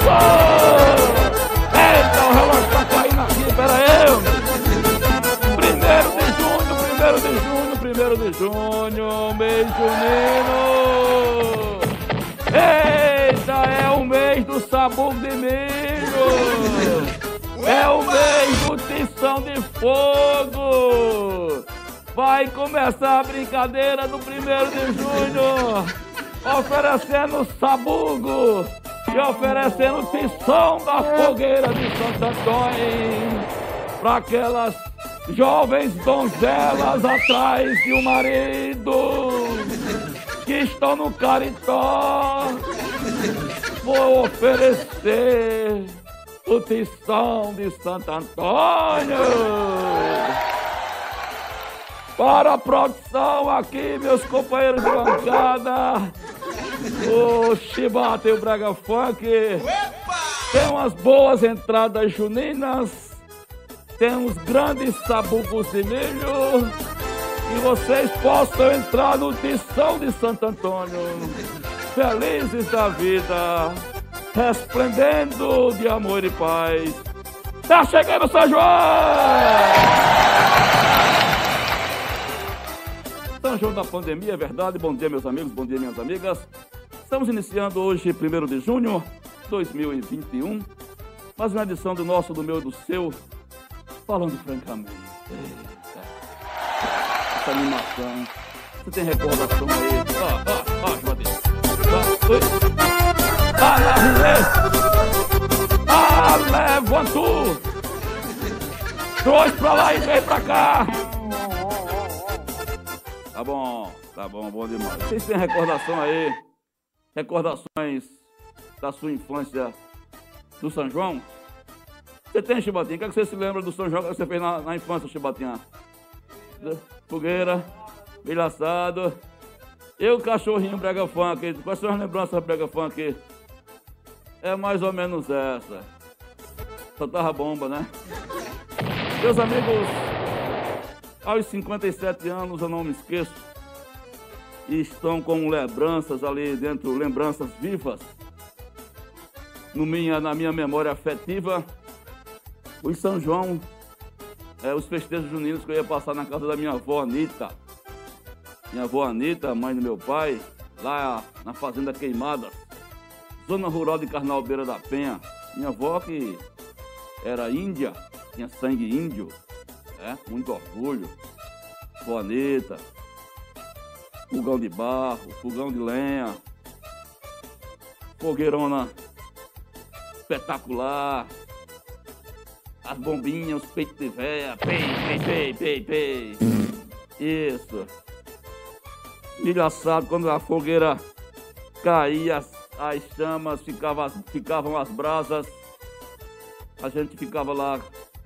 Começou! Eita, o relógio tá caindo aqui, pera aí! Primeiro de junho, primeiro de junho, primeiro de junho, mês junino! Eita, é o mês do sabor de milho! É o mês do tição de fogo! Vai começar a brincadeira no primeiro de junho! Oferecendo sabugo e oferecendo tição da fogueira de Santo Antônio para aquelas jovens donzelas atrás de um marido que estão no caritó. Vou oferecer o tição de Santo Antônio. Para a produção aqui, meus companheiros de bancada. O Chibata e o Braga Funk. Tem umas boas entradas juninas. Tem uns grandes sabugos de milho. E vocês possam entrar no Tição de Santo Antônio. Felizes da vida. Resplendendo de amor e paz. Tá chegando São João! João da pandemia, é verdade. Bom dia, meus amigos, bom dia, minhas amigas. Estamos iniciando hoje, 1 de junho de 2021, mais uma edição do nosso, do meu e do seu, falando francamente. Eita. Essa animação. Você tem recordação aí? Ó, ó, ó, Juadeiro. Ah, levantou! Dois pra lá e vem pra cá! Tá bom, tá bom, bom demais. Vocês têm recordação aí? Recordações da sua infância do São João? Você tem, Chibatinha? O que, é que você se lembra do São João que você fez na, na infância, Chibatinha? Fogueira, milho assado. Eu, cachorrinho, brega funk. Quais são as lembranças do brega funk? É mais ou menos essa. Só tava bomba, né? Meus amigos, aos 57 anos eu não me esqueço. E estão com lembranças ali dentro, lembranças vivas. No minha, na minha memória afetiva, o São João, é, os festejos juninos que eu ia passar na casa da minha avó Anitta. Minha avó Anitta, mãe do meu pai, lá na Fazenda Queimada, zona rural de Carnalbeira da Penha. Minha avó que era índia, tinha sangue índio, é, muito orgulho. Bonita, fogão de barro, fogão de lenha, fogueirona espetacular, as bombinhas, os peitos de véia, pei, pei, pei, pei, pei. Isso. Milho assado, quando a fogueira caía, as, as chamas, ficava, ficavam as brasas, a gente ficava lá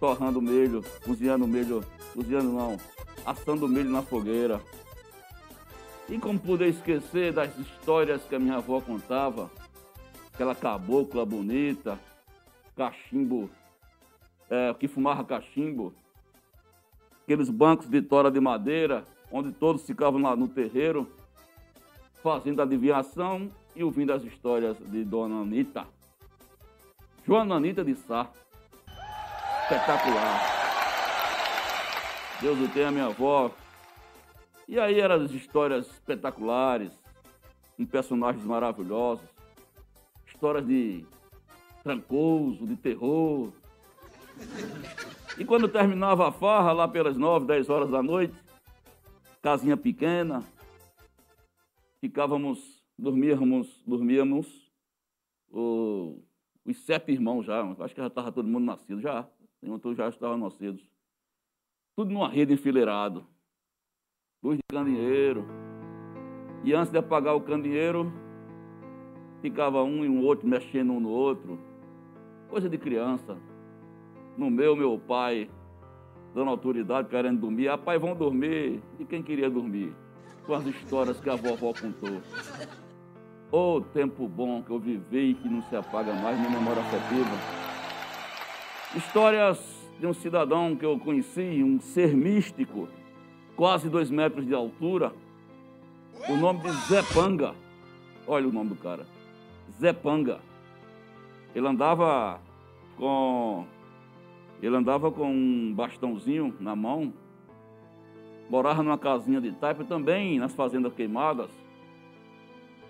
torrando milho, cozinhando milho, cozinhando não, assando milho na fogueira. E como poder esquecer das histórias que a minha avó contava, aquela cabocla bonita, cachimbo, é, que fumava cachimbo, aqueles bancos de tora de madeira, onde todos ficavam lá no terreiro, fazendo adivinhação e ouvindo as histórias de Dona Anitta. Joana Anitta de Sá espetacular. Deus o tenha, minha avó. E aí eram as histórias espetaculares, com personagens maravilhosos, histórias de trancoso, de terror. E quando terminava a farra, lá pelas nove, dez horas da noite, casinha pequena, ficávamos, dormíamos, dormíamos, os sete irmãos já, acho que já estava todo mundo nascido já. Enquanto já estavam nascidos. Tudo numa rede enfileirado. Luz de candeeiro. E antes de apagar o candeeiro, ficava um e um outro mexendo um no outro. Coisa de criança. No meu, meu pai, dando autoridade, querendo dormir. Ah, pai, vão dormir. E quem queria dormir? Com as histórias que a vovó contou. Ô oh, tempo bom que eu vivi e que não se apaga mais, minha memória afetiva. Histórias de um cidadão que eu conheci, um ser místico, quase dois metros de altura, o nome de Zé Panga. Olha o nome do cara. Zé Panga. Ele andava com ele andava com um bastãozinho na mão, morava numa casinha de taipa também nas fazendas queimadas.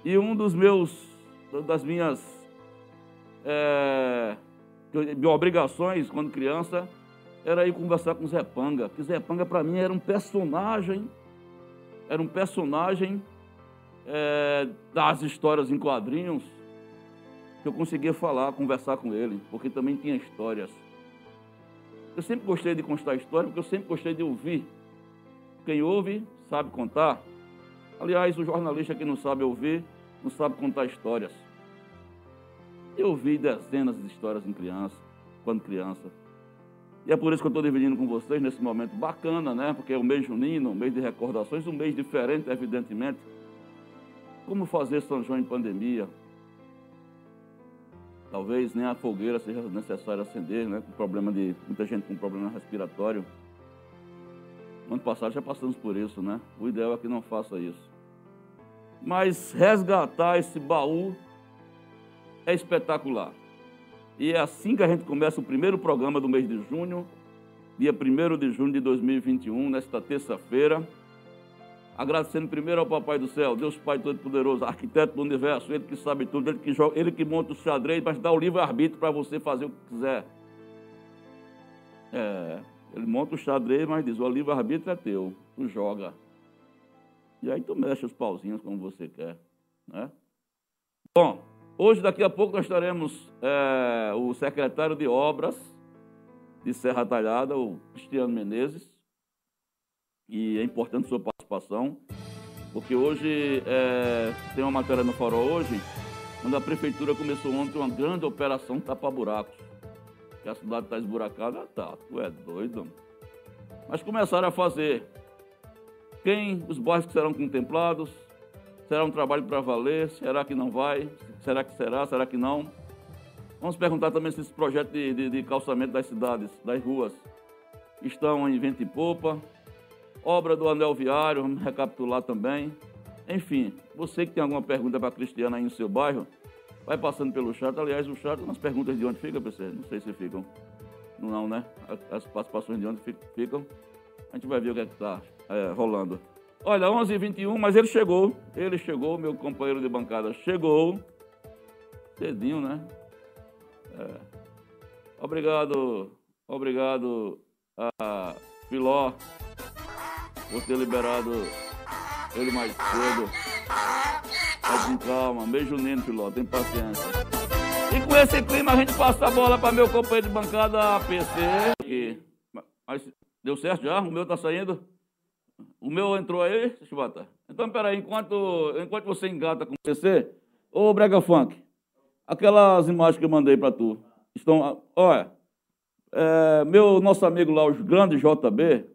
E um dos meus, das minhas é, obrigações quando criança era ir conversar com Zé Panga. Que Zé Panga para mim era um personagem, era um personagem é, das histórias em quadrinhos que eu conseguia falar, conversar com ele, porque também tinha histórias. Eu sempre gostei de contar história, porque eu sempre gostei de ouvir. Quem ouve sabe contar. Aliás, o jornalista que não sabe ouvir, não sabe contar histórias. Eu ouvi dezenas de histórias em criança, quando criança. E é por isso que eu estou dividindo com vocês nesse momento bacana, né? Porque é o mês junino, um mês de recordações, um mês diferente, evidentemente. Como fazer São João em pandemia? Talvez nem a fogueira seja necessário acender, né? Com problema de muita gente com problema respiratório. No ano passado já passamos por isso, né? O ideal é que não faça isso. Mas resgatar esse baú é espetacular. E é assim que a gente começa o primeiro programa do mês de junho, dia 1 de junho de 2021, nesta terça-feira. Agradecendo primeiro ao Papai do Céu, Deus Pai Todo-Poderoso, arquiteto do universo, Ele que sabe tudo, Ele que, joga, ele que monta o xadrez, mas dá o livre-arbítrio para você fazer o que quiser. É, ele monta o xadrez, mas diz, o livre-arbítrio é teu, tu joga. E aí tu mexe os pauzinhos como você quer. Né? Bom, hoje, daqui a pouco, nós teremos é, o secretário de Obras de Serra Talhada, o Cristiano Menezes, e é importante sua participação, porque hoje é, tem uma matéria no Farol hoje, onde a prefeitura começou ontem uma grande operação tapa-buracos. Que a cidade está esburacada, tá, tu é doido. Mas começaram a fazer. Quem, os bairros que serão contemplados, será um trabalho para valer, será que não vai, será que será, será que não? Vamos perguntar também se esse projeto de, de, de calçamento das cidades, das ruas, estão em vento e popa, obra do anel viário, vamos recapitular também. Enfim, você que tem alguma pergunta para a Cristiana aí no seu bairro, vai passando pelo chat. Aliás, o chat, as perguntas de onde fica, PC? Não sei se ficam. Não, né? As participações de onde ficam. A gente vai ver o que é está é, rolando. Olha, 11h21, mas ele chegou. Ele chegou, meu companheiro de bancada chegou. Cedinho, né? É. Obrigado, obrigado a Filó por ter liberado ele mais cedo. Mas com calma, beijo Nino, Filó, tem paciência. E com esse clima a gente passa a bola para meu companheiro de bancada PC. Mas deu certo já? O meu tá saindo? O meu entrou aí, Chibata? Então, peraí, enquanto, enquanto você engata com o PC, ô Brega Funk, aquelas imagens que eu mandei para tu, estão, olha, é, meu, nosso amigo lá, os grandes JB,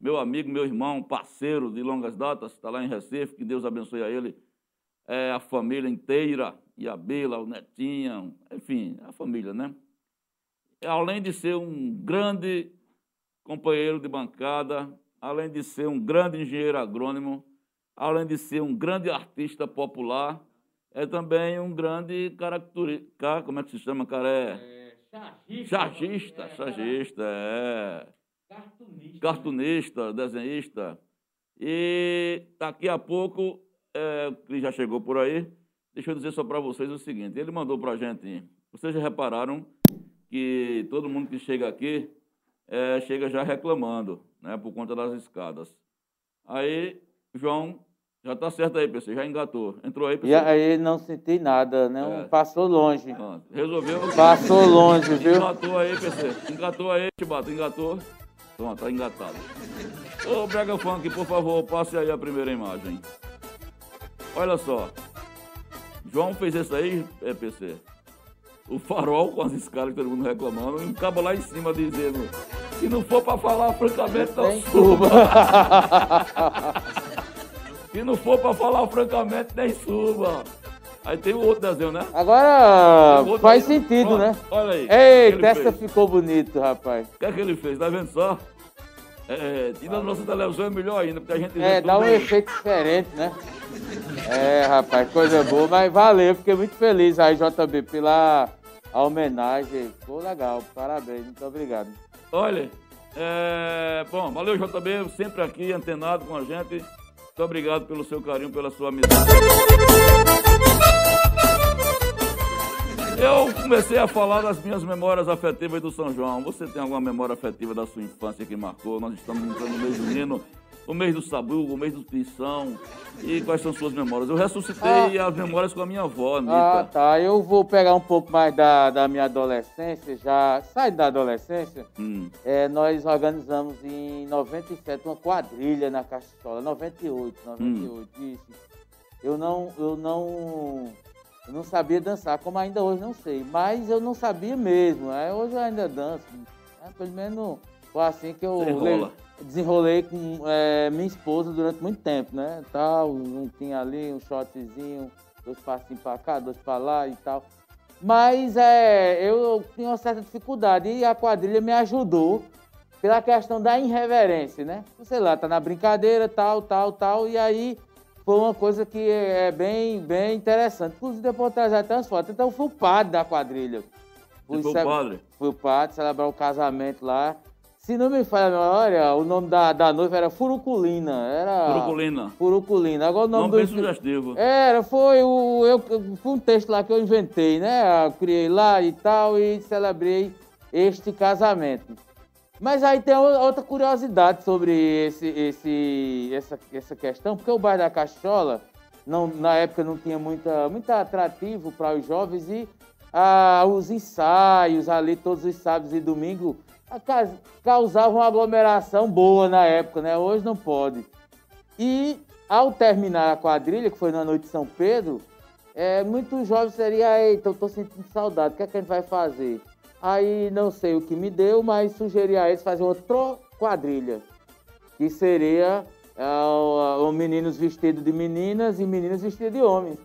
meu amigo, meu irmão, parceiro de longas datas, está lá em Recife, que Deus abençoe a ele, é, a família inteira, e a Bela, o Netinha, enfim, a família, né? Além de ser um grande companheiro de bancada, além de ser um grande engenheiro agrônomo, além de ser um grande artista popular, é também um grande característica, como é que se chama, cara? É, é chargista. Chargista, é. Cartunista. Cartunista, desenhista. E daqui a pouco, é, ele já chegou por aí, deixa eu dizer só para vocês o seguinte, ele mandou para a gente, vocês já repararam que todo mundo que chega aqui, é, chega já reclamando, né, por conta das escadas. Aí, João, já está certo aí, PC, já engatou. Entrou aí, PC. E aí não senti nada, não, é. passou longe. Pronto. Resolveu. Passou longe, viu? Engatou aí, PC. Engatou aí, Chibato, engatou. Pronto, está engatado. Ô, Brega Funk, por favor, passe aí a primeira imagem. Olha só. João fez isso aí, é PC. O farol com as escalas que todo mundo reclamando, e um cabo lá em cima dizendo: se não for pra falar francamente, não suba. se não for pra falar francamente, nem suba. Aí tem o outro desenho, né? Agora faz desenho. sentido, Pronto, né? Olha aí. Eita, essa ficou bonito, rapaz. O que é que ele fez? Tá vendo só? É, e na nossa televisão é melhor ainda, porque a gente É, dá um efeito diferente, né? É, rapaz, coisa boa, mas valeu, fiquei muito feliz aí, JB, pela homenagem. Ficou legal, parabéns, muito obrigado. Olha, é, bom, valeu, JB, sempre aqui, antenado com a gente. Muito obrigado pelo seu carinho, pela sua amizade. Eu comecei a falar das minhas memórias afetivas do São João. Você tem alguma memória afetiva da sua infância que marcou? Nós estamos entrando no mês junino, o mês do sabugo, o mês do tição. E quais são suas memórias? Eu ressuscitei ah, as memórias com a minha avó, Anitta. Ah, tá. Eu vou pegar um pouco mais da, da minha adolescência, já sai da adolescência. Hum. É, nós organizamos em 97 uma quadrilha na Cachola, 98, 98, hum. isso. Eu não, eu não eu não sabia dançar, como ainda hoje não sei. Mas eu não sabia mesmo. Né? Hoje eu ainda danço. Né? Pelo menos foi assim que eu desenrolei com é, minha esposa durante muito tempo, né? Tal, um tinha ali, um shotzinho, dois passinhos para cá, dois para lá e tal. Mas é, eu tinha uma certa dificuldade e a quadrilha me ajudou pela questão da irreverência, né? Sei lá, tá na brincadeira, tal, tal, tal, e aí foi uma coisa que é bem, bem interessante. Inclusive, depois trazer até as fotos. Então, eu fui o padre da quadrilha. Fui, foi o padre? Fui o padre, celebrar o casamento lá. Se não me falha a memória, o nome da, da noiva era Furuculina. Era... Furuculina. Furuculina. Agora o nome não do... sugestivo. Era, foi, o, eu, foi um texto lá que eu inventei, né? Eu criei lá e tal e celebrei este casamento. Mas aí tem outra curiosidade sobre esse, esse, essa, essa questão, porque o bairro da Cachola, não, na época não tinha muita, muito atrativo para os jovens e ah, os ensaios ali, todos os sábados e domingos, causavam uma aglomeração boa na época, né? Hoje não pode. E ao terminar a quadrilha, que foi na noite de São Pedro, é, muitos jovens seriam, eita, eu tô sentindo saudade, o que, é que a gente vai fazer? Aí não sei o que me deu, mas sugeri a eles fazer outra quadrilha, que seria uh, meninos vestidos de meninas e meninas vestidas de homens.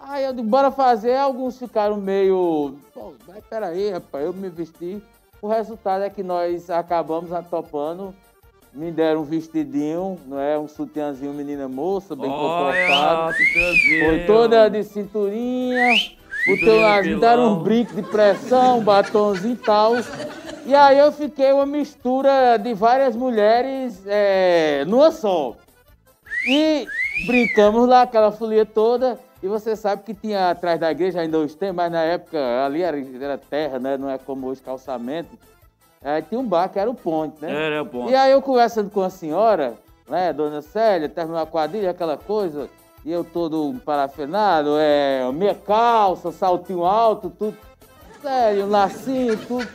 Aí eu disse, bora fazer, alguns ficaram meio. Pô, mas peraí, rapaz, eu me vesti. O resultado é que nós acabamos atopando, me deram um vestidinho, não é? Um sutiãzinho menina moça, bem comportado. Foi toda de cinturinha Botei me deram uns brincos de pressão, um batonzinho e tal. E aí eu fiquei uma mistura de várias mulheres é, numa só. E brincamos lá, aquela folia toda. E você sabe que tinha atrás da igreja, ainda hoje tem, mas na época ali era, era terra, né? Não é como hoje calçamento. Aí tinha um bar que era o ponte, né? Era o ponte. E aí eu conversando com a senhora, né, dona Célia, terminou a quadrilha, aquela coisa e eu todo parafinado, é, minha calça, saltinho alto, tudo, sério, lacinho, tudo,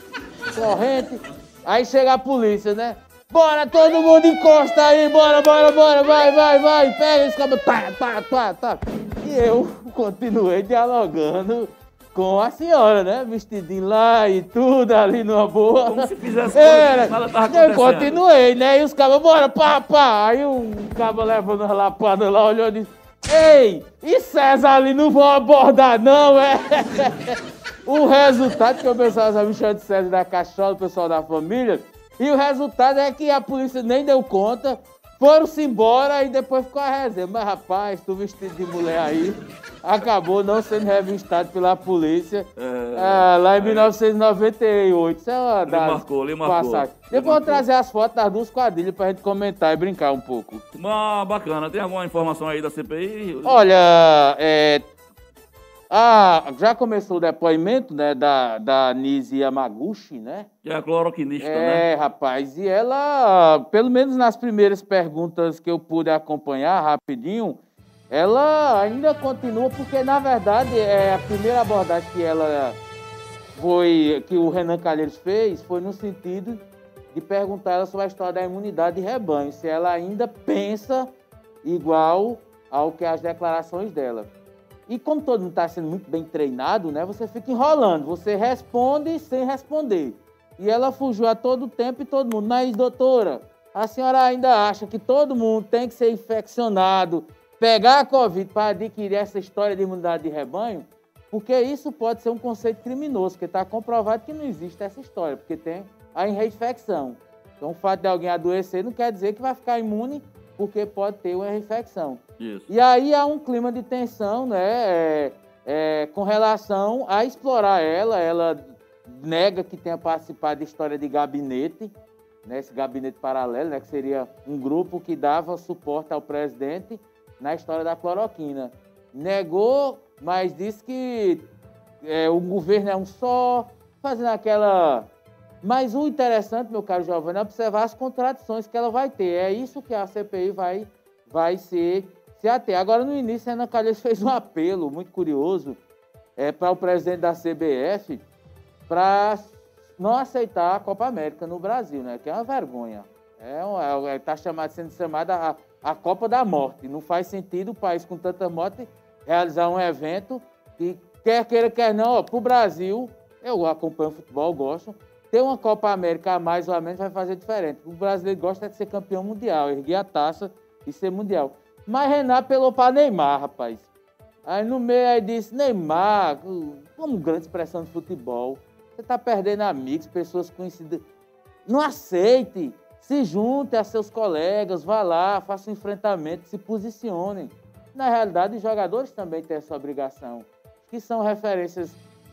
corrente. Aí chega a polícia, né? Bora, todo mundo encosta aí, bora, bora, bora, vai, vai, vai, pega esse cabelo, tá, tá, tá, tá. E eu continuei dialogando com a senhora, né? Vestidinho lá e tudo ali numa boa. Como se fizesse Era, nada tava Eu continuei, né? E os cabos, bora, pá, pá. Aí um cabo levando as lapadas lá, olhou e disse, Ei, e César ali não vão abordar, não, é? o resultado que eu pensava me chamando de César da Cachola, o pessoal da família, e o resultado é que a polícia nem deu conta, foram-se embora e depois ficou a resenha. Mas, rapaz, tu vestido de mulher aí, acabou não sendo revistado pela polícia é, é, lá em 1998. Isso é uma ele marcou, ele marcou. Passagem. Depois eu vou trazer as fotos das duas quadrilhas pra gente comentar e brincar um pouco. Mas, bacana. Tem alguma informação aí da CPI? Olha, é, ah, já começou o depoimento né, da, da Nise Yamaguchi, né? Que é a cloroquinista, é, né? É, rapaz. E ela, pelo menos nas primeiras perguntas que eu pude acompanhar rapidinho, ela ainda continua, porque na verdade é a primeira abordagem que ela foi, que o Renan Calheiros fez, foi no sentido de perguntar ela sobre a história da imunidade de rebanho, se ela ainda pensa igual ao que as declarações dela. E como todo mundo está sendo muito bem treinado, né, você fica enrolando, você responde sem responder. E ela fugiu a todo tempo e todo mundo. Mas, doutora, a senhora ainda acha que todo mundo tem que ser infeccionado, pegar a Covid para adquirir essa história de imunidade de rebanho? Porque isso pode ser um conceito criminoso, porque está comprovado que não existe essa história, porque tem a reinfecção. Então, o fato de alguém adoecer não quer dizer que vai ficar imune, porque pode ter uma reinfecção. Isso. E aí há um clima de tensão, né, é, é, com relação a explorar ela. Ela nega que tenha participado de história de gabinete, né, esse gabinete paralelo, né, que seria um grupo que dava suporte ao presidente na história da cloroquina. Negou, mas disse que é, o governo é um só, fazendo aquela. Mas o interessante, meu caro Giovanni, é observar as contradições que ela vai ter. É isso que a CPI vai, vai ser, se ater. Agora, no início, a Ana Calheiros fez um apelo muito curioso é, para o presidente da CBF para não aceitar a Copa América no Brasil, né? Que é uma vergonha. É, está é, chamado, sendo chamada a, a Copa da Morte. Não faz sentido o país com tanta morte realizar um evento que quer queira, quer não, para o Brasil, eu acompanho futebol, gosto, ter uma Copa América a mais ou a menos vai fazer diferente. O brasileiro gosta de ser campeão mundial, erguer a taça e ser mundial. Mas Renato pelou para Neymar, rapaz. Aí no meio aí disse, Neymar, como grande expressão de futebol, você está perdendo amigos, pessoas conhecidas. Não aceite. Se junte a seus colegas, vá lá, faça um enfrentamento, se posicionem. Na realidade, os jogadores também têm essa obrigação, que são referências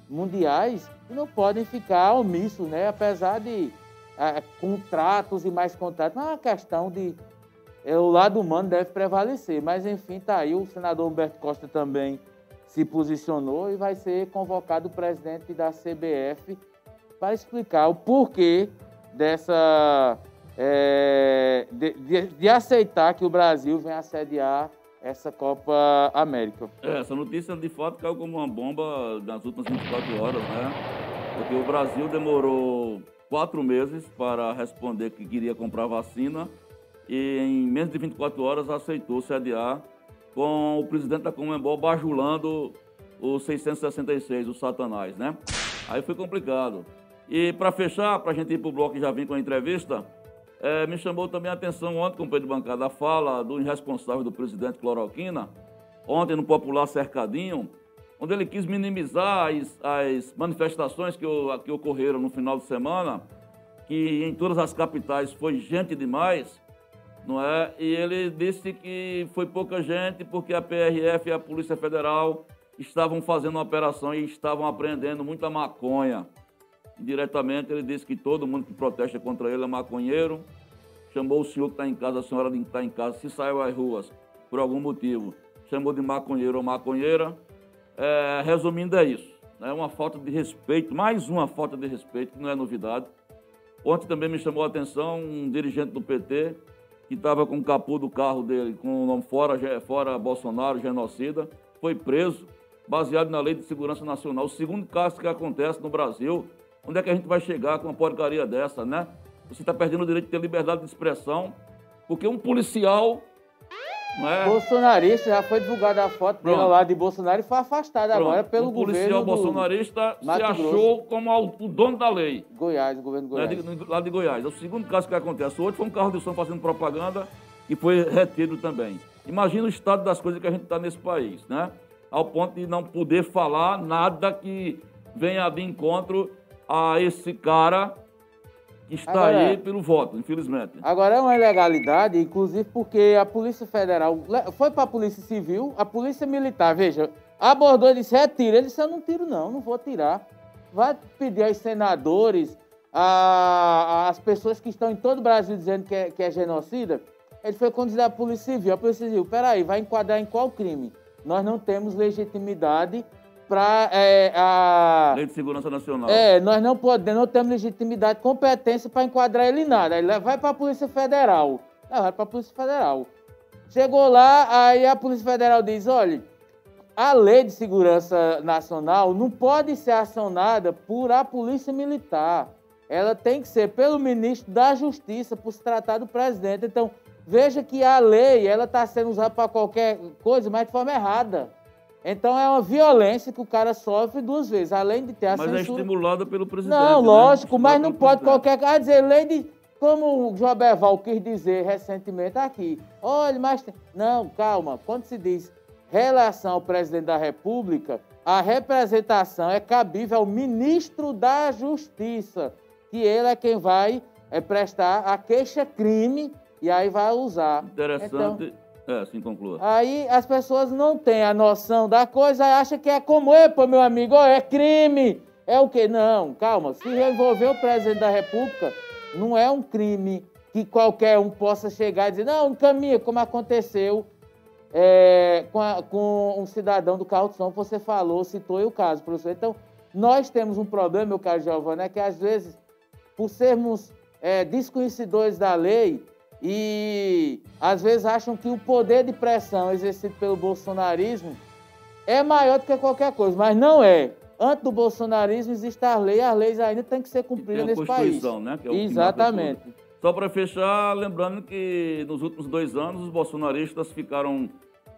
mundiais não podem ficar omissos, né? apesar de é, contratos e mais contratos. Não é uma questão de. É, o lado humano deve prevalecer, mas enfim, está aí. O senador Humberto Costa também se posicionou e vai ser convocado o presidente da CBF para explicar o porquê dessa. É, de, de, de, aceitar que o Brasil venha assediar essa Copa América. É, essa notícia de fato caiu como uma bomba nas últimas 24 horas, né? Porque o Brasil demorou quatro meses para responder que queria comprar vacina e em menos de 24 horas aceitou sediar com o presidente da Comembol bajulando o 666, o Satanás, né? Aí foi complicado. E para fechar, para a gente ir para o bloco e já vim com a entrevista, é, me chamou também a atenção ontem, companheiro de bancada, a fala do irresponsável do presidente Cloroquina, ontem no popular Cercadinho, onde ele quis minimizar as, as manifestações que, que ocorreram no final de semana, que em todas as capitais foi gente demais, não é? E ele disse que foi pouca gente porque a PRF e a Polícia Federal estavam fazendo uma operação e estavam apreendendo muita maconha. Diretamente ele disse que todo mundo que protesta contra ele é maconheiro. Chamou o senhor que está em casa, a senhora que está em casa, se saiu às ruas por algum motivo, chamou de maconheiro ou maconheira. É, resumindo, é isso. É uma falta de respeito, mais uma falta de respeito, que não é novidade. Ontem também me chamou a atenção um dirigente do PT que estava com o capô do carro dele com o nome fora, fora Bolsonaro, genocida, foi preso, baseado na Lei de Segurança Nacional. O segundo caso que acontece no Brasil. Onde é que a gente vai chegar com uma porcaria dessa, né? Você está perdendo o direito de ter liberdade de expressão, porque um policial não é? Bolsonarista, já foi divulgada a foto dele lá de Bolsonaro e foi afastado Pronto. agora pelo um policial governo. bolsonarista se achou como o dono da lei. Goiás, o governo Goiás. Né? De, lá de Goiás. É o segundo caso que acontece. Hoje foi um carro de som fazendo propaganda e foi retido também. Imagina o estado das coisas que a gente está nesse país, né? Ao ponto de não poder falar nada que venha de encontro a esse cara que está agora, aí pelo voto, infelizmente. Agora é uma ilegalidade, inclusive porque a Polícia Federal foi para a Polícia Civil, a Polícia Militar, veja, abordou e disse: retira. Ele disse: eu não tiro, não, não vou tirar. Vai pedir aos senadores, a, as pessoas que estão em todo o Brasil dizendo que é, que é genocida. Ele foi conduzido à Polícia Civil. A Polícia Civil, peraí, vai enquadrar em qual crime? Nós não temos legitimidade para é, a. Lei de Segurança Nacional. É, nós não podemos, não temos legitimidade, competência para enquadrar ele em nada. Ele vai para a Polícia Federal. vai para a Polícia Federal. Chegou lá, aí a Polícia Federal diz: olha, a Lei de Segurança Nacional não pode ser acionada por a Polícia Militar. Ela tem que ser pelo ministro da Justiça, por se tratar do presidente. Então, Veja que a lei ela está sendo usada para qualquer coisa, mas de forma errada. Então é uma violência que o cara sofre duas vezes, além de ter a mas é censura. é estimulada pelo presidente. Não, né? lógico, mas não pode presidente. qualquer. Ah, dizer, lei de. Como o Joberval quis dizer recentemente aqui. Olha, mas. Não, calma. Quando se diz relação ao presidente da República, a representação é cabível ao ministro da Justiça, que ele é quem vai é, prestar a queixa-crime e aí vai usar. Interessante. É, sim, conclua. Aí as pessoas não têm a noção da coisa, acham que é como, epa, meu amigo, é crime. É o quê? Não, calma. Se envolver o presidente da República, não é um crime que qualquer um possa chegar e dizer, não, caminha, como aconteceu é, com, a- com um cidadão do carro de som que você falou, citou aí o caso, professor. Então, nós temos um problema, meu caro Giovanni, é que às vezes, por sermos é, desconhecedores da lei e às vezes acham que o poder de pressão exercido pelo bolsonarismo é maior do que qualquer coisa, mas não é. Antes do bolsonarismo existe a lei, as leis ainda têm que ser E cumpridas nesse país. Né? É Exatamente. Só para fechar, lembrando que nos últimos dois anos os bolsonaristas ficaram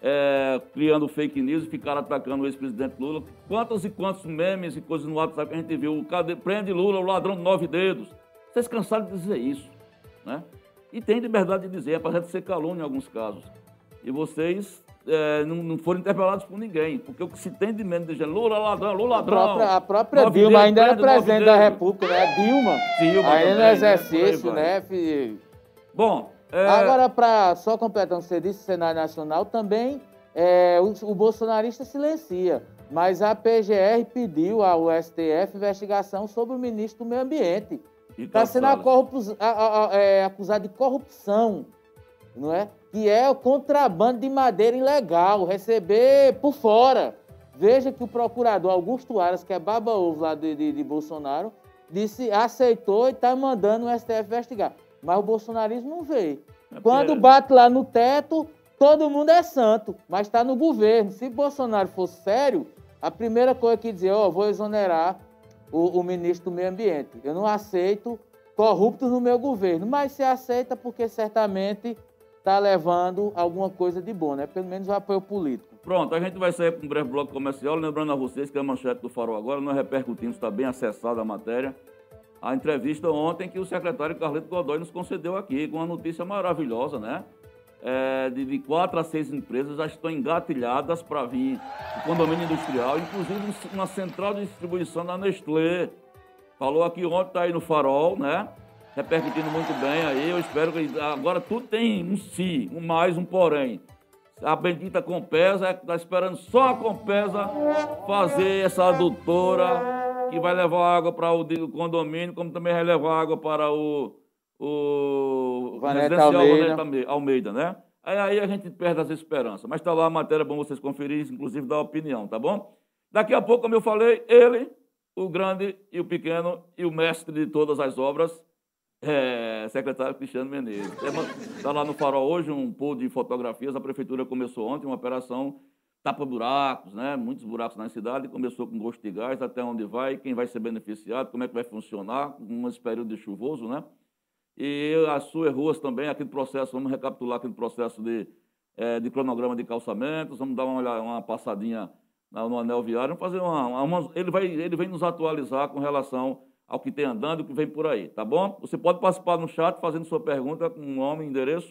é, criando fake news, ficaram atacando o ex-presidente Lula. Quantos e quantos memes e coisas no WhatsApp que a gente viu? Cadê, prende Lula, o ladrão de nove dedos. Vocês cansaram de dizer isso, né? E tem liberdade de dizer, apesar de ser calúnia em alguns casos. E vocês é, não, não foram interpelados por ninguém, porque o que se tem de medo de dizer Lula ladrão, Lula A ladrão. própria, a própria Dilma dedos, ainda era presidente da. República, né? Dilma. Dilma Aí no né? Exercício, né? fi- Bom, é, Agora, para só completando o que você disse, o Senado Nacional também, é, o, o bolsonarista silencia, mas a PGR pediu ao STF investigação sobre o ministro do Meio Ambiente. A- a- a- é, acusado de corrupção, não é? Que é o contrabando de madeira ilegal, receber por fora. Veja que o procurador Augusto Aras, que é baba-ovo lá de, de- de Bolsonaro, disse, aceitou e está mandando o STF investigar. Mas o bolsonarismo não veio. É Quando porque- bate lá no teto, todo mundo é santo, mas está no governo. Se Bolsonaro fosse sério, a primeira coisa que dizer, ó, vou exonerar o, o ministro do Meio Ambiente. Eu não aceito corruptos no meu governo, mas se aceita porque certamente está levando alguma coisa de bom, né? Pelo menos o apoio político. Pronto, a gente vai sair para um breve bloco comercial. Lembrando a vocês que a manchete do Farol agora, nós repercutimos, está bem acessada a matéria. A entrevista ontem que o secretário Carlito Godoy nos concedeu aqui, com uma notícia maravilhosa, né? É, de, de quatro a seis empresas já estão engatilhadas para vir o condomínio industrial, inclusive uma central de distribuição da Nestlé. Falou aqui ontem, está aí no Farol, né? Repercutindo muito bem aí. Eu espero que. Agora tudo tem um si, um mais, um porém. A bendita Compesa está esperando só a Compesa fazer essa adutora que vai levar água para o condomínio, como também vai levar água para o, o Vanessa residencial Almeida. Vanessa Alme- Almeida, né? Aí, aí a gente perde as esperanças. Mas está lá a matéria, é bom vocês conferirem, inclusive dar opinião, tá bom? Daqui a pouco, como eu falei, ele, o grande e o pequeno e o mestre de todas as obras, é, secretário Cristiano Menezes. Está lá no Farol hoje um pool de fotografias. A prefeitura começou ontem uma operação tapa-buracos, né? Muitos buracos na cidade. Começou com gosto de gás, até onde vai, quem vai ser beneficiado, como é que vai funcionar, nesse período de chuvoso, né? E as suas ruas também, aquele processo, vamos recapitular aquele processo de, eh, de cronograma de calçamentos, vamos dar uma, olhada- uma passadinha no anel viário, vamos fazer uma, uma- ele, vai, ele vem nos atualizar com relação ao que tem andando e o que vem por aí, tá bom? Você pode participar no chat fazendo sua pergunta com nome e endereço,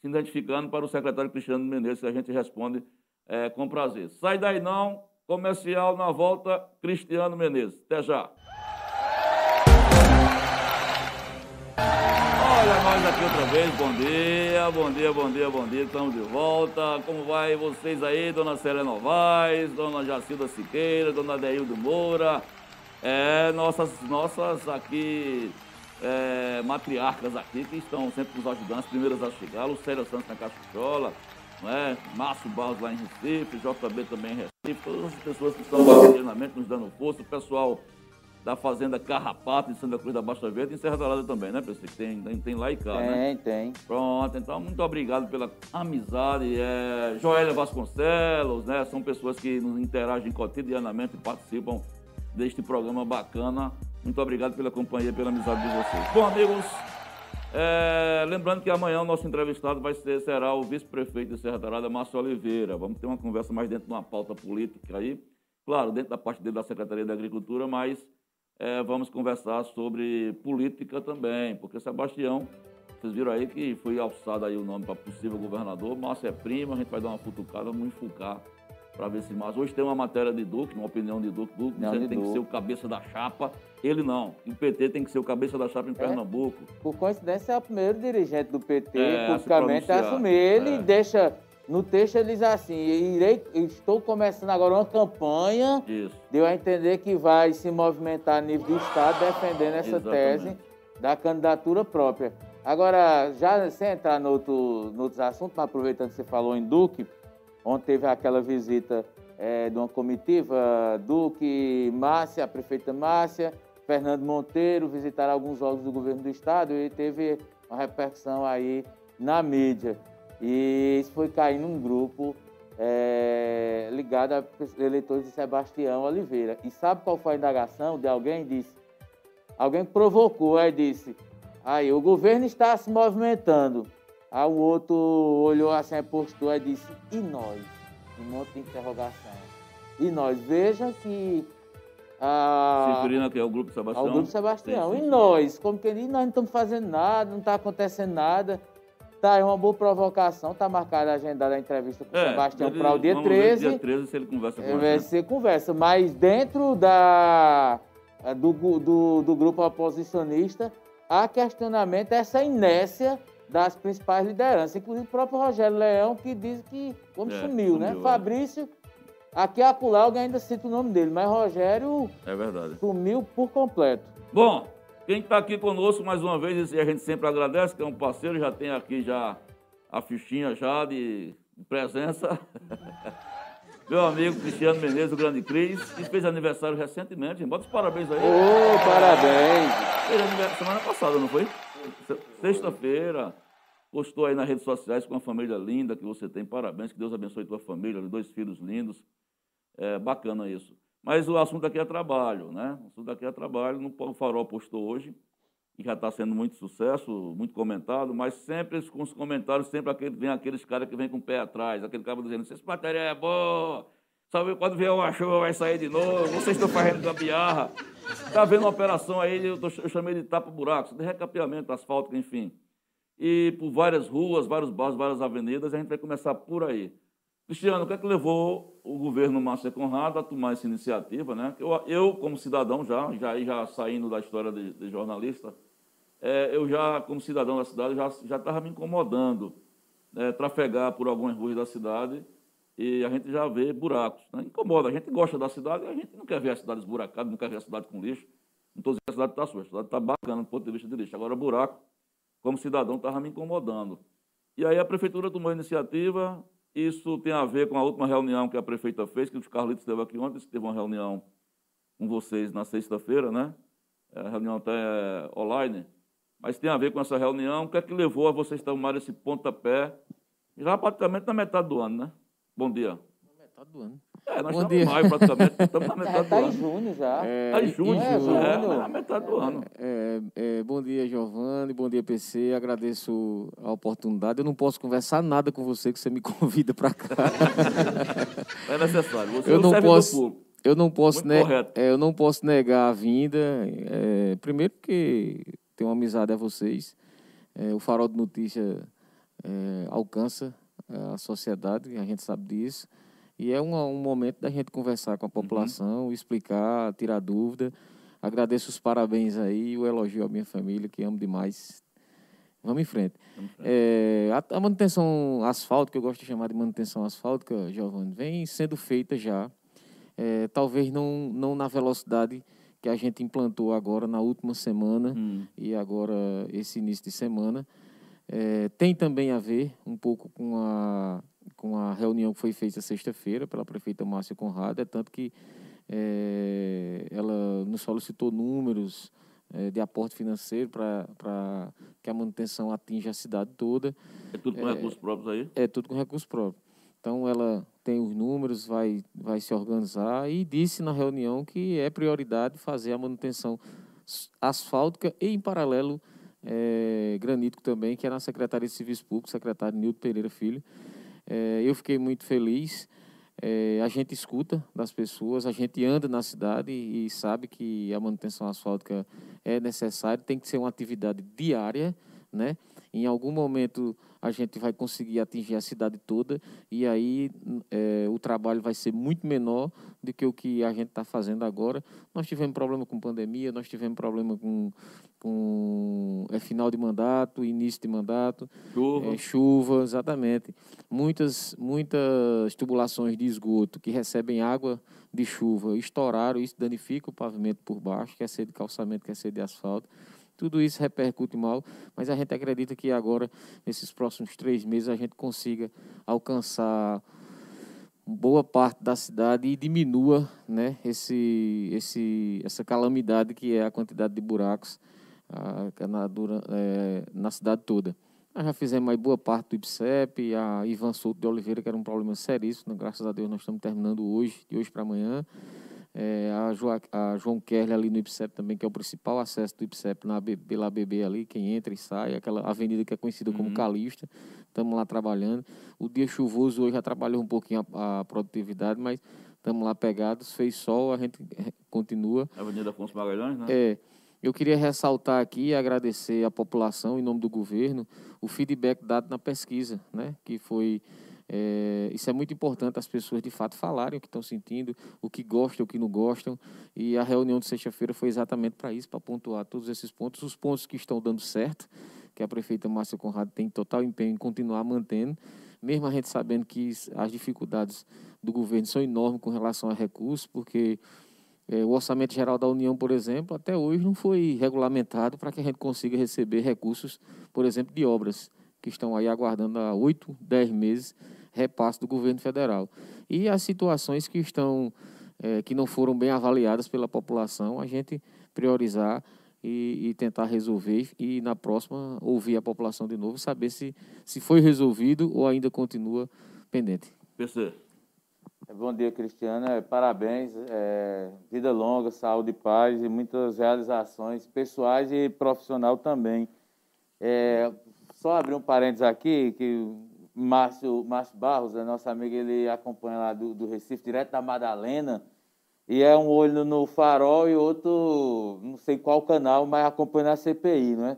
se identificando para o secretário Cristiano Menezes, que a gente responde eh, com prazer. Sai daí não, comercial na volta, Cristiano Menezes. Até já. Olha nós aqui outra vez, bom dia, bom dia, bom dia, bom dia, estamos de volta. Como vai vocês aí, dona Célia Novaes, dona Jacilda Siqueira, dona Deildo Moura, é, nossas, nossas aqui, é, matriarcas aqui, que estão sempre nos ajudando, as primeiras a chegar, Lucélia Santos na Cachuchola, é? Márcio Barros lá em Recife, JB também em Recife, todas as pessoas que estão cotidianamente nos dando força, o pessoal da Fazenda Carrapato de Santa Cruz da Baixa Verde e em Serra Dourada também, né, pessoal? Tem, tem, tem lá e cá, né? Tem, tem. Pronto, então muito obrigado pela amizade. É, Joélia Vasconcelos, né? São pessoas que nos interagem cotidianamente e participam deste programa bacana. Muito obrigado pela companhia, pela amizade de vocês. Bom, amigos, É, lembrando que amanhã o nosso entrevistado vai ser, será o vice-prefeito de Serra Dourada, Márcio Oliveira. Vamos ter uma conversa mais dentro de uma pauta política aí. Claro, dentro da parte dele da Secretaria da Agricultura, mas é, vamos conversar sobre política também, porque Sebastião, vocês viram aí que foi alçado aí o nome para possível governador. Márcio é primo, a gente vai dar uma futucada, vamos enfocar para ver se mais. Hoje tem uma matéria de Duque, uma opinião de Duque. Duque Não, tem que Duque. ser o cabeça da chapa. Ele não. O PT tem que ser o cabeça da chapa em Pernambuco. Por coincidência, é o primeiro dirigente do PT, É, publicamente, a assumir. Ele É. deixa, no texto ele diz assim, irei, estou começando agora uma campanha, Isso. deu a entender que vai se movimentar a nível do Estado, defendendo essa Exatamente. tese da candidatura própria. Agora, já sem entrar no outro, no outros assuntos, mas aproveitando que você falou em Duque, ontem teve aquela visita eh, de uma comitiva, Duque, Márcia, a prefeita Márcia, Fernando Monteiro, visitaram alguns órgãos do governo do estado e teve uma repercussão aí na mídia. E isso foi cair num grupo eh, ligado a eleitores de Sebastião Oliveira. E sabe qual foi a indagação de alguém? Disse, alguém provocou, aí disse, aí o governo está se movimentando. Aí o outro olhou assim, postou e disse, e nós? Um monte de interrogação. E nós? Veja que a, Se referindo aqui ao Grupo Sebastião. ao Grupo Sebastião. Sim, sim. E nós? Como que diz, nós não estamos fazendo nada, não está acontecendo nada. Tá, é uma boa provocação, tá marcada a agenda da entrevista com o É, Sebastião para o dia vamos ver 13. Dia 13 se ele conversa com É, né? ser conversa, mas dentro da, do, gu- do, do grupo oposicionista há questionamento essa inércia das principais lideranças, inclusive o próprio Rogério Leão, que diz que como É, sumiu, né? sumiu, é. Fabrício, aqui acolá alguém ainda cita o nome dele, mas Rogério É verdade. sumiu por completo. Bom, quem está aqui conosco mais uma vez, e a gente sempre agradece, que é um parceiro, já tem aqui já a fichinha já de presença. Meu amigo Cristiano Menezes, o grande Cris, que fez aniversário recentemente. Bota os parabéns aí. Ô, parabéns! Fez aniversário semana passada, não foi? Se- Sexta-feira. Postou aí nas redes sociais com uma família linda que você tem. Parabéns, que Deus abençoe tua família, dois filhos lindos. É bacana isso. Mas o assunto aqui é trabalho, né? O assunto aqui é trabalho. No Farol postou hoje, e já está sendo muito sucesso, muito comentado, mas sempre com os comentários, sempre aquele, vem aqueles caras que vêm com o pé atrás, aquele cara dizendo, essa matéria é boa, sabe, quando vier uma chuva vai sair de novo, vocês estão fazendo gambiarra. Está havendo uma operação aí, eu, tô- eu chamei de tapa-buracos, de recapeamento asfáltico, enfim. E por várias ruas, vários bairros, várias avenidas, a gente vai começar por aí. Cristiano, o que é que levou o governo Márcia Conrado a tomar essa iniciativa? Né? Eu, eu como cidadão já, já, já saindo da história de, de jornalista, é, eu já, como cidadão da cidade, já já estava me incomodando, né, trafegar por algumas ruas da cidade e a gente já vê buracos. Né? Incomoda, a gente gosta da cidade e a gente não quer ver a cidade esburacada, não quer ver a cidade com lixo. Não estou dizendo que a cidade está suja, a cidade está bacana do ponto de vista de lixo. Agora, buraco, como cidadão, estava me incomodando. E aí a prefeitura tomou a iniciativa, isso tem a ver com a última reunião que a prefeita fez, que o Carlitos esteve aqui ontem, teve uma reunião com vocês na sexta-feira, né? É, a reunião até é online, mas tem a ver com essa reunião. O que é que levou a vocês tomarem esse pontapé, já praticamente na metade do ano, né? Bom dia. Metade do ano. É, nós Bom estamos dia. em maio praticamente, estamos na Já metade do está em ano. junho já. É, Está em junho, em é, junho. é, na metade do ano. É, é, bom dia, Giovanni. Bom dia, PC. Agradeço a oportunidade. Eu não posso conversar nada com você que você me convida para cá. É necessário. Você é Eu não servidor posso- público. Eu não posso, Muito ne- correto. é, eu não posso negar a vinda. é, primeiro porque tenho uma amizade a vocês. É, o Farol de Notícia é, alcança é, a sociedade, a gente sabe disso. E é um, um momento da gente conversar com a população, explicar, tirar dúvida. Agradeço os parabéns aí, o elogio à minha família, que amo demais. Vamos em frente. Vamos. É, a, a manutenção asfáltica, eu gosto de chamar de manutenção asfáltica, Giovanni, vem sendo feita já. É, talvez não, não na velocidade que a gente implantou agora na última semana Hum. e agora esse início de semana. É, tem também a ver um pouco com a, com a reunião que foi feita sexta-feira pela prefeita Márcia Conrado, é tanto que é, ela nos solicitou números é, de aporte financeiro para que a manutenção atinja a cidade toda. É tudo com recursos próprios aí? É tudo com recurso próprio. Então ela tem os números, vai, vai se organizar e disse na reunião que é prioridade fazer a manutenção asfáltica e em paralelo é, granítico também, que é na Secretaria de Serviço Público, secretário Nildo Pereira Filho. É, eu fiquei muito feliz. É, a gente escuta das pessoas, a gente anda na cidade e, e sabe que a manutenção asfáltica é necessária, tem que ser uma atividade diária, né? Em algum momento a gente vai conseguir atingir a cidade toda e aí é, o trabalho vai ser muito menor do que o que a gente está fazendo agora. Nós tivemos problema com pandemia, nós tivemos problema com, com é, final de mandato, início de mandato, Chuva. é, chuva, exatamente. Muitas, muitas tubulações de esgoto que recebem água de chuva estouraram, isso danifica o pavimento por baixo, quer ser de calçamento, quer ser de asfalto. Tudo isso repercute mal, mas a gente acredita que agora, nesses próximos três meses, a gente consiga alcançar boa parte da cidade e diminua né, esse, esse, essa calamidade que é a quantidade de buracos ah, na, dura, é, na cidade toda. Nós já fizemos aí boa parte do IPSEP, a Ivan Souto de Oliveira, que era um problema seríssimo, né? graças a Deus nós estamos terminando hoje, de hoje para amanhã. É, a, Joa, a João Kerle ali no IPSEP também, que é o principal acesso do IPSEP na pela BB ali, quem entra e sai, aquela avenida que é conhecida como Uhum. Calista, estamos lá trabalhando. O dia chuvoso hoje já trabalhou um pouquinho a, a produtividade, mas estamos lá pegados, fez sol, a gente eh, continua. Avenida Afonso Magalhães, né? É, eu queria ressaltar aqui e agradecer à população, em nome do governo, o feedback dado na pesquisa, né? que foi é, isso é muito importante as pessoas de fato falarem o que estão sentindo, o que gostam, o que não gostam. E a reunião de sexta-feira foi exatamente para isso, para pontuar todos esses pontos, os pontos que estão dando certo, que a prefeita Márcia Conrado tem total empenho em continuar mantendo, mesmo a gente sabendo que as dificuldades do governo são enormes com relação a recursos, porque é, o Orçamento Geral da União, por exemplo, até hoje não foi regulamentado para que a gente consiga receber recursos, por exemplo, de obras que estão aí aguardando há oito, dez meses repasse do governo federal. E as situações que estão é, que não foram bem avaliadas pela população, a gente priorizar e, e, tentar resolver e na próxima ouvir a população de novo e saber se, se foi resolvido ou ainda continua pendente. PC. Bom dia, Cristiana. Parabéns. É, vida longa, saúde e paz e muitas realizações pessoais e profissional também. É, só abrir um parênteses aqui, que Márcio, Márcio Barros, é nosso amigo, ele acompanha lá do, do Recife, direto da Madalena, e é um olho no farol e outro, não sei qual canal, mas acompanha a CPI, não é?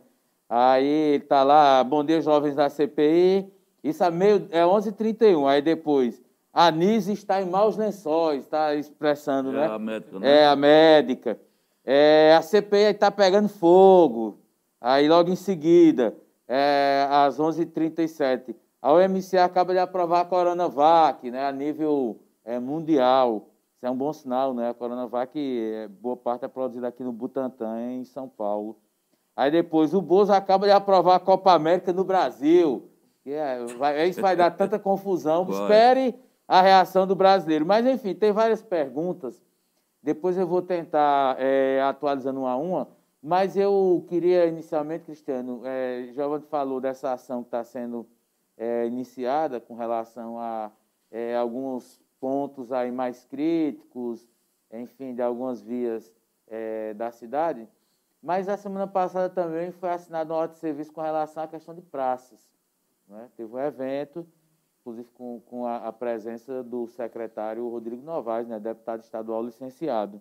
Aí ele tá lá, bom dia, jovens da CPI, isso é, meio, é 11h31, aí depois, a Nise está em maus lençóis, está expressando, É né? a médica, né? É, a médica. É, a CPI está pegando fogo. Aí, logo em seguida, é, às 11h37, a OMC acaba de aprovar a Coronavac, né, a nível é, mundial. Isso é um bom sinal, né? A Coronavac, é, boa parte é produzida aqui no Butantã, em São Paulo. Aí depois, o Bozo acaba de aprovar a Copa América no Brasil. É, vai, isso vai dar tanta confusão. Espere a reação do brasileiro. Mas, enfim, tem várias perguntas. Depois eu vou tentar é, atualizando uma a uma. Mas eu queria inicialmente, Cristiano, é, Giovanni falou dessa ação que está sendo é, iniciada com relação a é, alguns pontos aí mais críticos, enfim, de algumas vias é, da cidade. Mas a semana passada também foi assinada uma ordem de serviço com relação à questão de praças. Né? Teve um evento, inclusive com, com a, a presença do secretário Rodrigo Novaes, né? deputado estadual licenciado.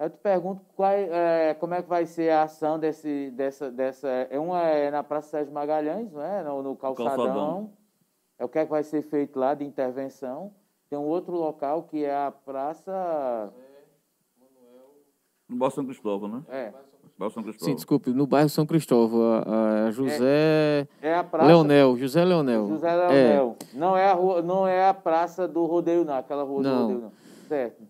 Aí eu te pergunto qual, é, como é que vai ser a ação desse, dessa, dessa. É uma é na Praça Sérgio Magalhães, não é? No, no calçadão. Calçadão. É o que é que vai ser feito lá de intervenção. Tem um outro local que é a Praça. No Bairro São Cristóvão, né? É, Bairro São Sim, Cristóvão. desculpe, no bairro São Cristóvão, a, a José é a Praça. Leonel, José Leonel. José É, Leonel. Não, é a rua, não é a praça do rodeio, não. Aquela rua Não. do rodeio, não. Certo.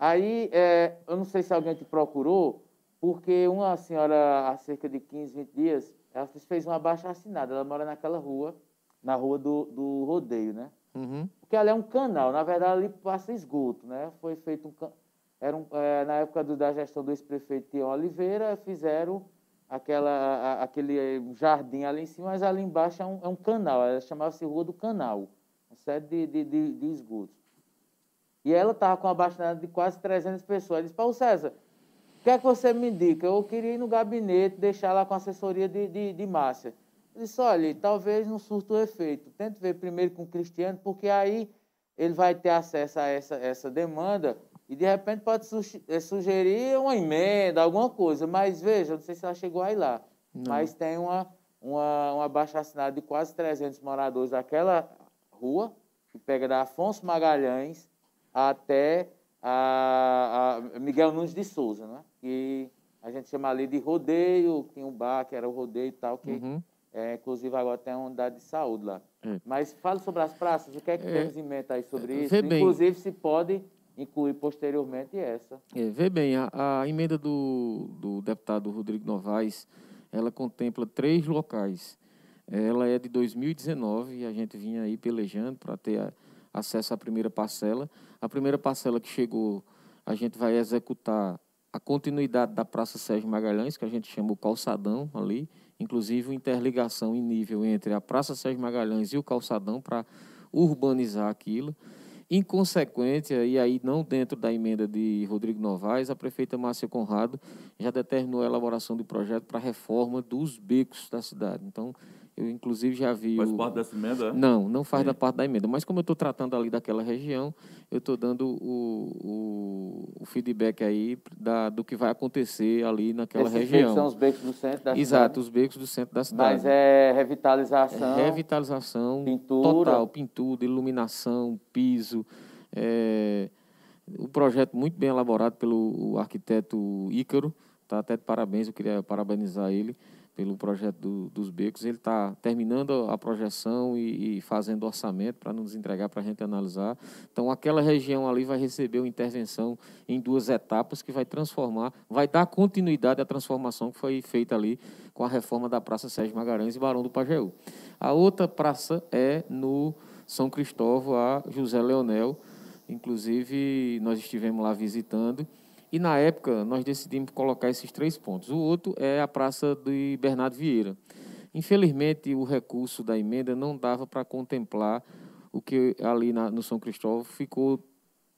Aí, é, eu não sei se alguém te procurou, porque uma senhora, há cerca de 15, 20 dias, ela fez uma baixa assinada. Ela mora naquela rua, na rua do, do rodeio, né? uhum. Porque ali é um canal, na verdade ali passa esgoto, né? Foi feito um, era um é, na época do- da gestão do ex-prefeito Tião Oliveira, fizeram aquela, a- aquele eh, jardim ali em cima, mas ali embaixo é um, é um canal, ela chamava-se Rua do Canal, uma série de, de, de, de esgotos. E ela estava com uma baixinada de quase 300 pessoas. Ela disse, Paulo César, O que é que você me indica? Eu queria ir no gabinete, deixar lá com a assessoria de, de, de Márcia. Eu disse, olha, talvez não surta o efeito. Tente ver primeiro com o Cristiano, porque aí ele vai ter acesso a essa, essa demanda e, de repente, pode eh, sugerir uma emenda, alguma coisa. Mas, veja, não sei se ela chegou aí lá, não. mas tem uma, uma, uma baixa assinada de quase 300 moradores daquela rua, que pega da Afonso Magalhães até a, a Miguel Nunes de Souza, né? que a gente chama ali de rodeio, tinha um bar que era o rodeio e tal, que uhum. é, inclusive agora tem uma unidade de saúde lá. É. Mas fala sobre as praças, o que é que é, temos em mente aí sobre isso? Inclusive se pode incluir posteriormente essa. É, vê bem, a, a emenda do, do deputado Rodrigo Novaes, ela contempla três locais. Ela é de 2019 e a gente vinha aí pelejando para ter a, acesso à primeira parcela. A primeira parcela que chegou, a gente vai executar a continuidade da Praça Sérgio Magalhães, que a gente chama o calçadão ali, inclusive interligação em nível entre a Praça Sérgio Magalhães e o calçadão para urbanizar aquilo. Em consequência, e aí não dentro da emenda de Rodrigo Novaes, a prefeita Márcia Conrado já determinou a elaboração de projeto para a reforma dos becos da cidade. Então, eu, inclusive, já vi. Faz o... parte dessa emenda? É? Não, não faz Sim. da parte da emenda. Mas, como eu estou tratando ali daquela região, eu estou dando o, o, o, feedback aí da, do que vai acontecer ali naquela Esses região. são os becos do centro da Exato, cidade? Exato, os becos do centro da cidade. Mas é revitalização. É revitalização pintura. total, pintura, iluminação, piso. É, um projeto muito bem elaborado pelo arquiteto Ícaro. Tá até de parabéns, eu queria parabenizar ele pelo projeto do, dos becos. Ele está terminando a projeção e, e fazendo orçamento para nos entregar para a gente analisar. Então, aquela região ali vai receber uma intervenção em duas etapas que vai transformar, vai dar continuidade à transformação que foi feita ali com a reforma da Praça Sérgio Magalhães e Barão do Pajeú. A outra praça é no São Cristóvão, a José Leonel. Inclusive, nós estivemos lá visitando e na época nós decidimos colocar esses três pontos. O outro é a Praça de Bernardo Vieira. Infelizmente, o recurso da emenda não dava para contemplar o que ali na, no São Cristóvão ficou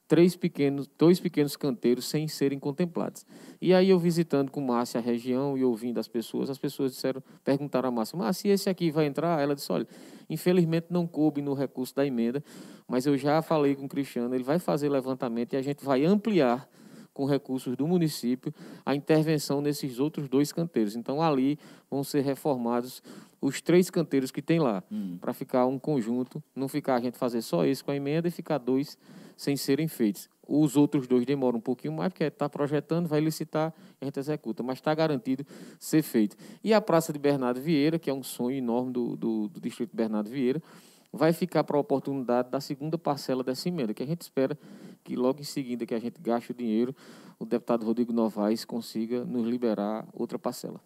três pequenos, dois pequenos canteiros sem serem contemplados. E aí eu visitando com Márcia a região e ouvindo as pessoas, as pessoas disseram, perguntaram a Márcia, Márcia, esse aqui vai entrar? Ela disse, olha, infelizmente não coube no recurso da emenda, mas eu já falei com o Cristiano, ele vai fazer levantamento e a gente vai ampliar com recursos do município, a intervenção nesses outros dois canteiros. Então, ali vão ser reformados os três canteiros que tem lá, hum. para ficar um conjunto, não ficar a gente fazer só esse com a emenda e ficar dois sem serem feitos. Os outros dois demoram um pouquinho mais, porque está projetando, vai licitar e a gente executa, mas está garantido ser feito. E a Praça de Bernardo Vieira, que é um sonho enorme do, do, do Distrito Bernardo Vieira, vai ficar para a oportunidade da segunda parcela dessa emenda, que a gente espera que logo em seguida que a gente gaste o dinheiro, o deputado Rodrigo Novaes consiga nos liberar outra parcela.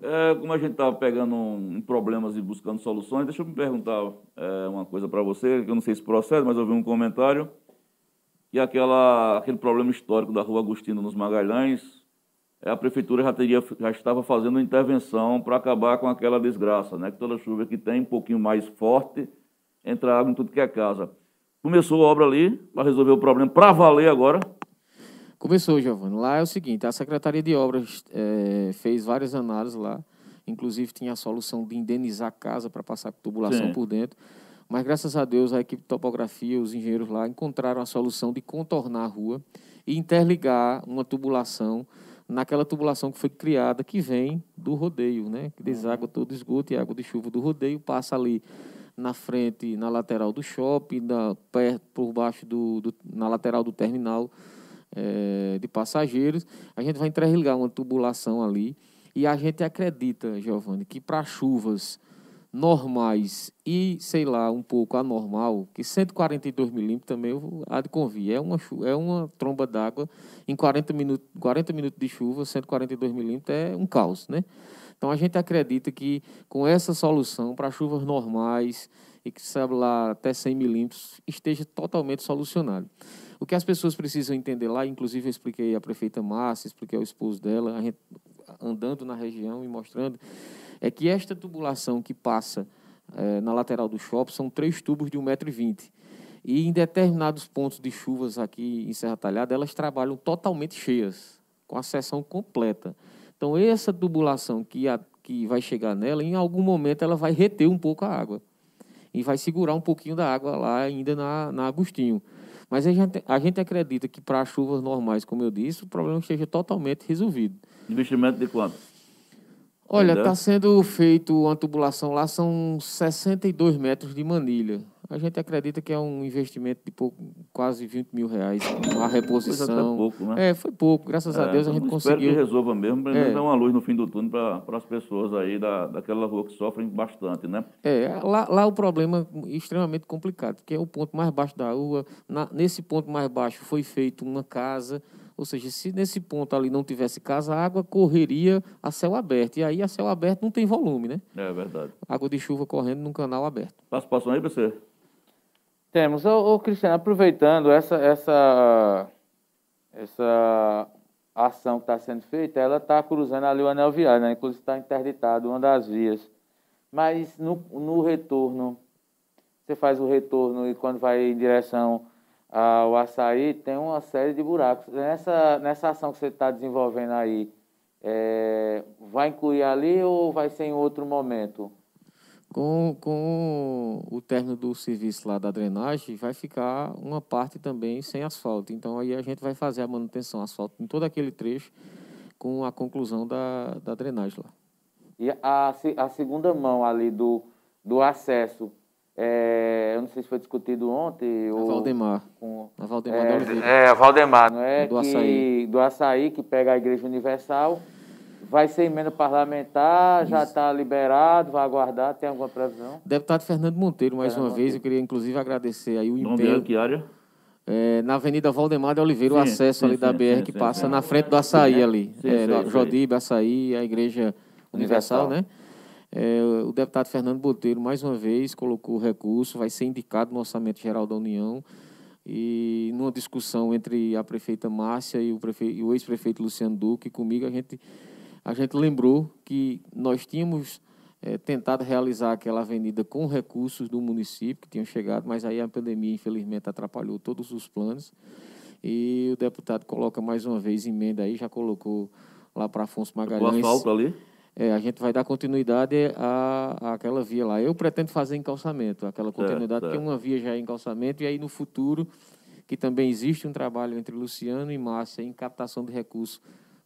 É, como a gente estava pegando em problemas e buscando soluções, deixa eu me perguntar é, uma coisa para você, que eu não sei se procede, mas eu vi um comentário, que aquela, aquele problema histórico da rua Agostinho nos Magalhães, é, a prefeitura já, teria, já estava fazendo intervenção para acabar com aquela desgraça, né? que toda chuva que tem, um pouquinho mais forte, entra água em tudo que é casa. Começou a obra ali para resolver o problema para valer agora? Começou, Giovanni. Lá é o seguinte: a Secretaria de Obras é, fez várias análises lá, inclusive tinha a solução de indenizar a casa para passar tubulação Sim. por dentro. Mas graças a Deus a equipe de topografia, os engenheiros lá encontraram a solução de contornar a rua e interligar uma tubulação naquela tubulação que foi criada, que vem do rodeio, né? Que deságua todo esgoto e água de chuva do rodeio, passa ali na frente, na lateral do shopping, na, perto, por baixo do, do na lateral do terminal é, de passageiros. A gente vai interligar uma tubulação ali e a gente acredita, Giovanni, que para chuvas normais e, sei lá, um pouco anormal, que 142 milímetros também há de convir. É uma, é uma tromba d'água em 40 minutos, 40 minutos de chuva, 142 milímetros é um caos, né? Então a gente acredita que com essa solução para chuvas normais e que sabe lá até 100 milímetros esteja totalmente solucionado. O que as pessoas precisam entender lá, inclusive eu expliquei à prefeita Márcia, expliquei ao esposo dela, gente andando na região e mostrando, é que esta tubulação que passa é, na lateral do shopping são três tubos de 1,20m. E em determinados pontos de chuvas aqui em Serra Talhada, elas trabalham totalmente cheias com a seção completa. Então, essa tubulação que, a, que vai chegar nela, em algum momento ela vai reter um pouco a água. E vai segurar um pouquinho da água lá ainda na, na Agostinho. Mas a gente, a gente acredita que para chuvas normais, como eu disse, o problema esteja totalmente resolvido. Investimento de quanto? Olha, está sendo feito uma tubulação lá, são 62 metros de manilha. A gente acredita que é um investimento de pouco, quase 20 mil reais, uma reposição. Foi até pouco, né? É, foi pouco. Graças é, a Deus a gente conseguiu. Espero que resolva mesmo, para é. dar uma luz no fim do túnel para as pessoas aí da, daquela rua que sofrem bastante, né? É, lá, lá o problema é extremamente complicado, porque é o ponto mais baixo da rua. Na, nesse ponto mais baixo foi feita uma casa ou seja, se nesse ponto ali não tivesse casa, a água correria a céu aberto. E aí a céu aberto não tem volume, né? É verdade. Água de chuva correndo num canal aberto. Participação aí, você? Temos. Ô, ô, Cristiano, aproveitando essa, essa, essa ação que está sendo feita, ela está cruzando ali o anel viário, né? Inclusive está interditado uma das vias. Mas no, no retorno, você faz o retorno e quando vai em direção ah, o açaí tem uma série de buracos. Nessa, nessa ação que você está desenvolvendo aí, é, vai incluir ali ou vai ser em outro momento? Com, com o término do serviço lá da drenagem, vai ficar uma parte também sem asfalto. Então, aí a gente vai fazer a manutenção asfalto em todo aquele trecho com a conclusão da, da drenagem lá. E a, a segunda mão ali do, do acesso, é, eu não sei se foi discutido ontem. A Valdemar. Com, a Valdemar é, é, a Valdemar, não é? Do que, açaí. Do açaí, que pega a Igreja Universal. Vai ser emenda parlamentar, já está liberado, vai aguardar, tem alguma previsão? Deputado Fernando Monteiro, mais Fernando uma Monteiro. vez, eu queria inclusive agradecer aí o empenho. que área? É, na Avenida Valdemar de Oliveira, sim, o acesso sim, ali sim, da BR que passa na frente do açaí ali. Sim, é, Jodibe, açaí, a Igreja Universal, Universal. né? É, o deputado Fernando Boteiro, mais uma vez, colocou o recurso, vai ser indicado no Orçamento Geral da União. E numa discussão entre a prefeita Márcia e o, o ex-prefeito Luciano Duque, comigo, a gente, a gente lembrou que nós tínhamos é, tentado realizar aquela avenida com recursos do município que tinham chegado, mas aí a pandemia, infelizmente, atrapalhou todos os planos. E o deputado coloca mais uma vez emenda aí, já colocou lá para Afonso Magalhães. O asfalto ali? é, a gente vai dar continuidade à, àquela via lá. Eu pretendo fazer encalçamento, aquela continuidade, porque uma via já é encalçamento, e aí no futuro, que também existe um trabalho entre Luciano e Márcia em captação de recursos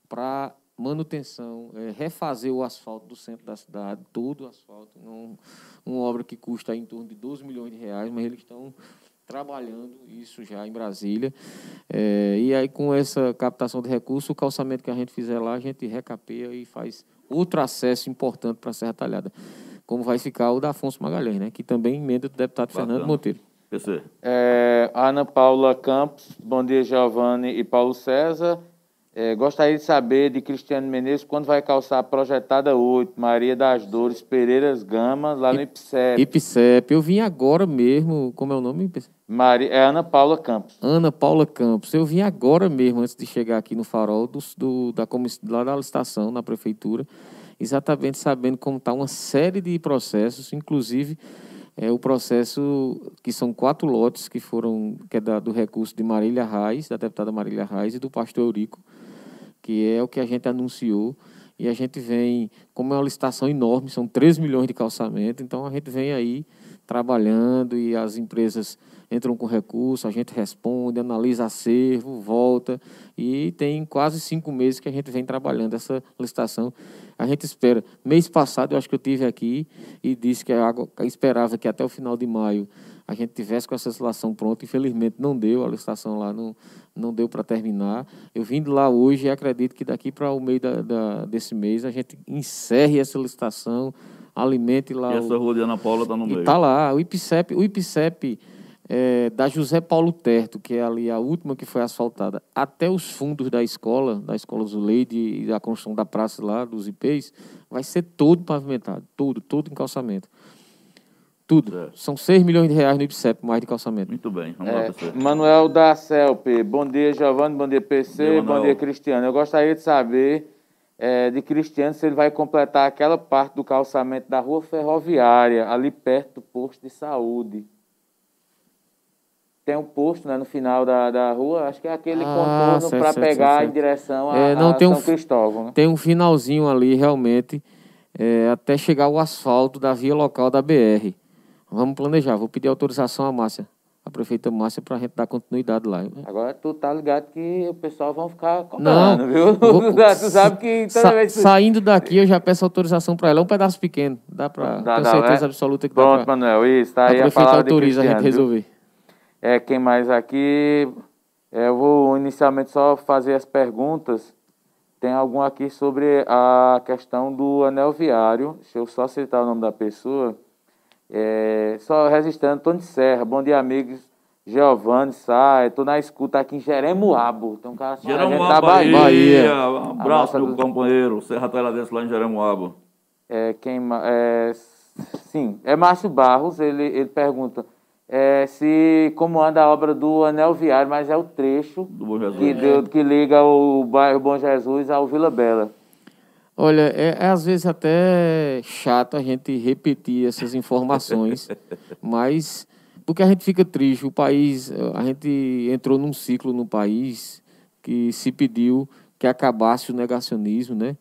para manutenção, é, refazer o asfalto do centro da cidade, todo o asfalto, não, uma obra que custa em torno de 12 milhões de reais, mas eles estão trabalhando isso já em Brasília. É, e aí, com essa captação de recursos, o calçamento que a gente fizer lá, a gente recapeia e faz outro acesso importante para a Serra Talhada, como vai ficar o da Afonso Magalhães, né, que também emenda do deputado Bacana. Fernando Monteiro. É, Ana Paula Campos, bom dia, Giovanni e Paulo César. É, gostaria de saber de Cristiano Menezes quando vai calçar a projetada 8, Maria das Dores, Pereiras Gama, lá no IPSEP. IPSEP, eu vim agora mesmo, como é o nome? Maria, é Ana Paula Campos. Ana Paula Campos, eu vim agora mesmo, antes de chegar aqui no farol, do, do da, lá da licitação, na prefeitura, exatamente sabendo como está uma série de processos, inclusive é o processo que são quatro lotes que foram, que é da, do recurso de Marília Reis, da deputada Marília Reis e do pastor Eurico, que é o que a gente anunciou. E a gente vem, como é uma licitação enorme, são 3 milhões de calçamento, então a gente vem aí trabalhando e as empresas entram com recurso, a gente responde, analisa acervo, volta e tem quase cinco meses que a gente vem trabalhando essa licitação. A gente espera. Mês passado eu acho que eu tive aqui e disse que esperava que até o final de maio a gente tivesse com essa licitação pronta. Infelizmente não deu, a licitação lá não, não deu para terminar. Eu vim de lá hoje e acredito que daqui para o meio da, da, desse mês a gente encerre essa licitação, alimente lá. E essa rua de Ana Paula está no meio. Está lá. O IPCEP, o IPCEP é, da José Paulo Terto, que é ali a última que foi asfaltada, até os fundos da escola, da escola Zuleide e da construção da praça lá, dos IPs, vai ser todo pavimentado. Todo, todo em calçamento. Tudo. É. São 6 milhões de reais no IPSEP, mais de calçamento. Muito bem. Vamos é, lá, você. Manuel da CELP. Bom dia, Giovanni. Bom dia, PC. Bom dia, bom dia Cristiano. Eu gostaria de saber é, de Cristiano se ele vai completar aquela parte do calçamento da rua ferroviária, ali perto do posto de saúde. tem um posto né, no final da, da rua, acho que é aquele Ah, contorno para pegar certo, em direção a, É, não, a tem um São fi- Cristóvão. Né? Tem um finalzinho ali, realmente, é, até chegar o asfalto da via local da BR. Vamos planejar. Vou pedir autorização à Márcia, a prefeita Márcia, para a gente dar continuidade lá. Agora tu tá ligado que o pessoal vão ficar cobrando, Não, viu? vou- tu sabe que toda Sa- vez que... Saindo daqui, eu já peço autorização para ela. É um pedaço pequeno. Dá para. Tenho dá, certeza né? absoluta que Pronto, dá para. Manuel, isso, tá A aí a prefeita palavra de autoriza a gente viu? resolver. É, quem mais aqui? É, eu vou inicialmente só fazer as perguntas. Tem algum aqui sobre a questão do anel viário. Deixa eu só citar o nome da pessoa. É, só registrando, Antônio Serra. Bom dia, amigos. Giovanni Sá, estou na escuta aqui em Jeremoabo. Tem um cara só, a gente da Jeremoabo, Bahia. Bahia. Um abraço, do- companheiro, Serra Teladense lá em Jeremoabo. É, quem, é, sim, é Márcio Barros, ele, ele pergunta é, se como anda a obra do Anel Viário, mas é o trecho Do que, deu- que liga o bairro Bom Jesus ao Vila Bela. Olha, é, é às vezes até chato a gente repetir essas informações, mas porque a gente fica triste. O país, a gente entrou num ciclo no país que se pediu que acabasse o negacionismo, né?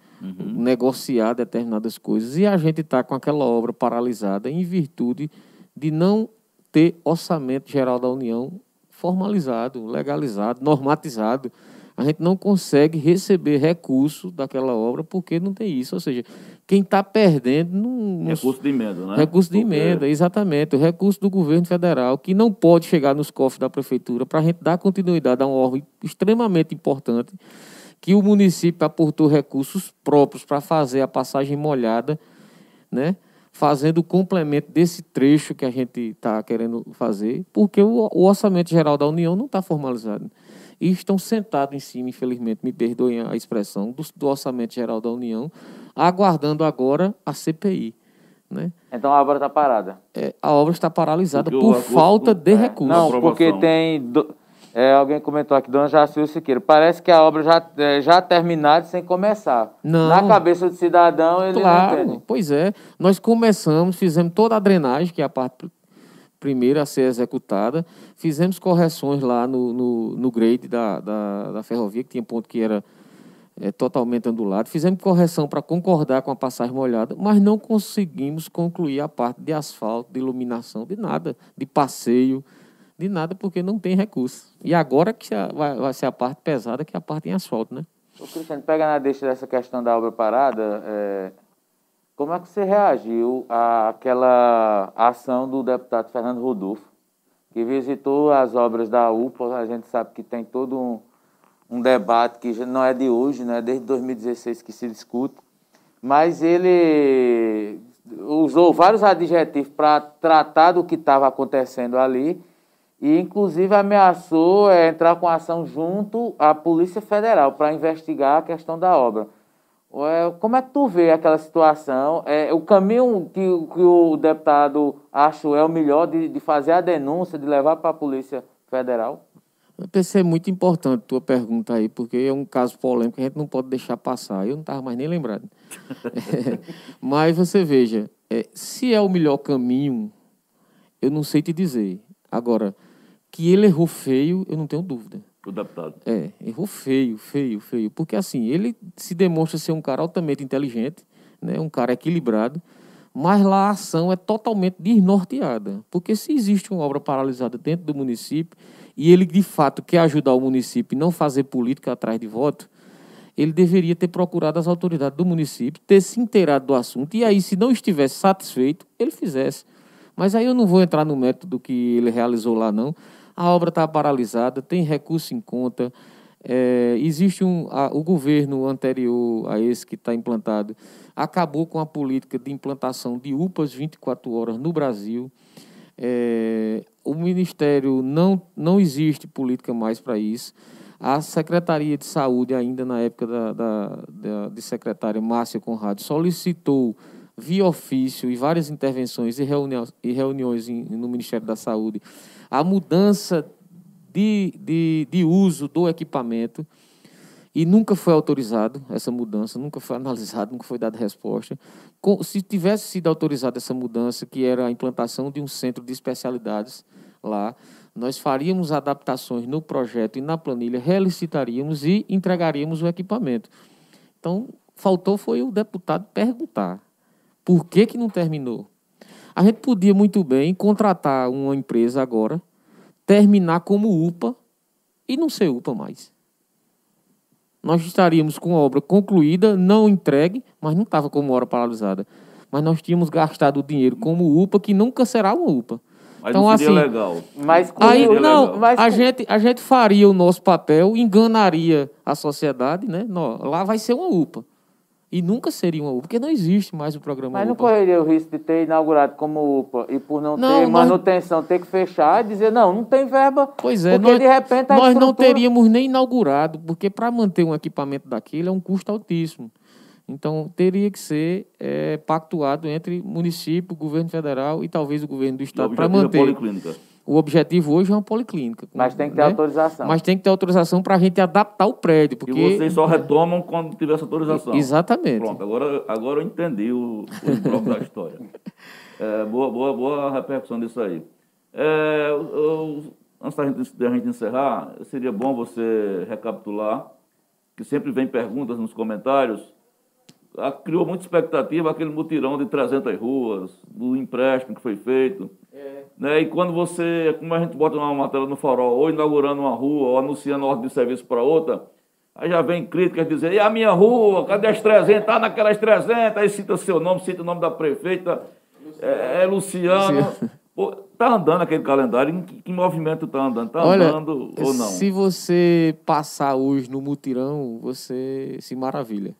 Negociar determinadas coisas. E a gente está com aquela obra paralisada em virtude de não ter orçamento geral da União formalizado, legalizado, normatizado. A gente não consegue receber recurso daquela obra porque não tem isso. Ou seja, quem está perdendo não, Recurso de emenda, né? Recurso de Porque emenda, exatamente. O recurso do governo federal, que não pode chegar nos cofres da prefeitura para a gente dar continuidade a um órgão extremamente importante, que o município aportou recursos próprios para fazer a passagem molhada, né? fazendo o complemento desse trecho que a gente está querendo fazer, porque o, o orçamento geral da União não está formalizado. E estão sentados em cima, infelizmente, me perdoem a expressão, do, do orçamento geral da União, aguardando agora a CPI. Né? Então a obra está parada. É, a obra está paralisada por falta de é, recursos. Não, porque tem. do- é, alguém comentou aqui, Dona Jacil Siqueira. Parece que a obra já, é, já terminada sem começar. Não. Na cabeça do cidadão, ele não Claro, entende. pois é. Nós começamos, fizemos toda a drenagem, que é a parte primeira a ser executada. Fizemos correções lá no, no, no grade da, da, da ferrovia, que tinha ponto que era é, totalmente ondulado. Fizemos correção para concordar com a passagem molhada, mas não conseguimos concluir a parte de asfalto, de iluminação, de nada, de passeio, de nada, porque não tem recurso. E agora que vai, vai ser a parte pesada, que é a parte em asfalto, né? Ô, Cristiano, pega na deixa dessa questão da obra parada, é, como é que você reagiu àquela ação do deputado Fernando Rodolfo, que visitou as obras da UPA, a gente sabe que tem todo um, um debate que não é de hoje, né, desde 2016 que se discute, mas ele usou vários adjetivos para tratar do que estava acontecendo ali e, inclusive, ameaçou é, entrar com ação junto à Polícia Federal para investigar a questão da obra. É, Como é que tu vê aquela situação? É, o caminho que, o- que o deputado acha é o melhor de, de fazer a denúncia, de levar para a Polícia Federal? Eu pensei muito importante a tua pergunta aí, porque é um caso polêmico que a gente não pode deixar passar. Eu não estava mais nem lembrado. É, mas você veja, é, se é o melhor caminho, eu não sei te dizer. Agora, que ele errou feio, eu não tenho dúvida. O deputado. É, errou feio, feio, feio. Porque assim, ele se demonstra ser um cara altamente inteligente, né? um cara equilibrado, mas lá a ação é totalmente desnorteada. Porque se existe uma obra paralisada dentro do município e ele de fato quer ajudar o município e não fazer política atrás de voto, ele deveria ter procurado as autoridades do município, ter se inteirado do assunto, e aí, se não estivesse satisfeito, ele fizesse. Mas aí eu não vou entrar no método do que ele realizou lá, não. A obra está paralisada, tem recurso em conta. é, existe um. a- o governo anterior a esse que está implantado acabou com a política de implantação de UPAs 24 horas no Brasil. É, o Ministério não, não existe política mais para isso. A Secretaria de Saúde, ainda na época da, da, da- de secretária Márcia Conrado, solicitou via ofício e várias intervenções e reuniões, e reuniões em- no Ministério da Saúde a mudança de, de, de uso do equipamento e nunca foi autorizado essa mudança, nunca foi analisado, nunca foi dada resposta. Se tivesse sido autorizada essa mudança, que era a implantação de um centro de especialidades lá, nós faríamos adaptações no projeto e na planilha, relicitaríamos e entregaríamos o equipamento. Então, faltou foi o deputado perguntar por que, que não terminou. A gente podia muito bem contratar uma empresa agora, terminar como UPA e não ser UPA mais. Nós estaríamos com a obra concluída, não entregue, mas não estava como obra paralisada. Mas nós tínhamos gastado o dinheiro como UPA, que nunca será uma UPA. Mas Então, não seria assim, legal. Mas com Aí, Seria não, legal. Mas a gente, a gente faria o nosso papel, enganaria a sociedade, né? Não, lá vai ser uma UPA. E nunca seria uma UPA, porque não existe mais o programa Mas não UPA. correria o risco de ter inaugurado como UPA e por não, Não, ter nós- manutenção, ter que fechar e dizer, não, não tem verba. Pois é, porque nós, de repente a nós não estrutura- teríamos nem inaugurado, porque para manter um equipamento daquele é um custo altíssimo. Então, teria que ser eh, pactuado entre município, governo federal e talvez o governo do estado para é manter. policlínica. O objetivo hoje é uma policlínica. Mas tem que ter né? autorização. Mas tem que ter autorização para a gente adaptar o prédio. Porque... E vocês só retomam quando tiver essa autorização. Exatamente. Pronto, agora, agora eu entendi o, o da história. É, boa, boa, boa repercussão disso aí. É, eu- eu- antes da gente, da gente encerrar, seria bom você recapitular, que sempre vem perguntas nos comentários. Ah, Criou muita expectativa aquele mutirão de 300 ruas, do empréstimo que foi feito. Né? E quando você, como a gente bota uma matéria no farol, ou inaugurando uma rua, ou anunciando ordem de serviço para outra, aí já vem críticas dizendo, e a minha rua, cadê as 300? Tá naquelas 300, aí cita seu nome, cita o nome da prefeita, é, é Luciano. Pô, tá andando aquele calendário, em que, que movimento tá andando? Tá Olha, andando ou não? se você passar hoje no mutirão, você se maravilha.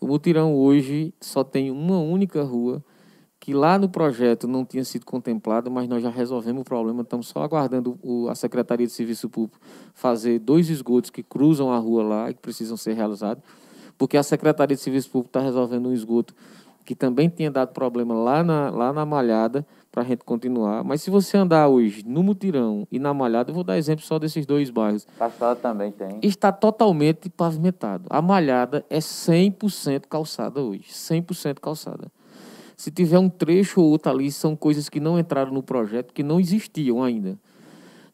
O mutirão hoje só tem uma única rua que lá no projeto não tinha sido contemplada, mas nós já resolvemos o problema. Estamos só aguardando o- a Secretaria de Serviço Público fazer dois esgotos que cruzam a rua lá e que precisam ser realizados, porque a Secretaria de Serviço Público está resolvendo um esgoto que também tinha dado problema lá na, lá na Malhada, para a gente continuar. Mas se você andar hoje no Mutirão e na Malhada, eu vou dar exemplo só desses dois bairros, Pastor também tem. está totalmente pavimentado. A Malhada é 100% calçada hoje, 100% calçada. Se tiver um trecho ou outro ali, são coisas que não entraram no projeto, que não existiam ainda.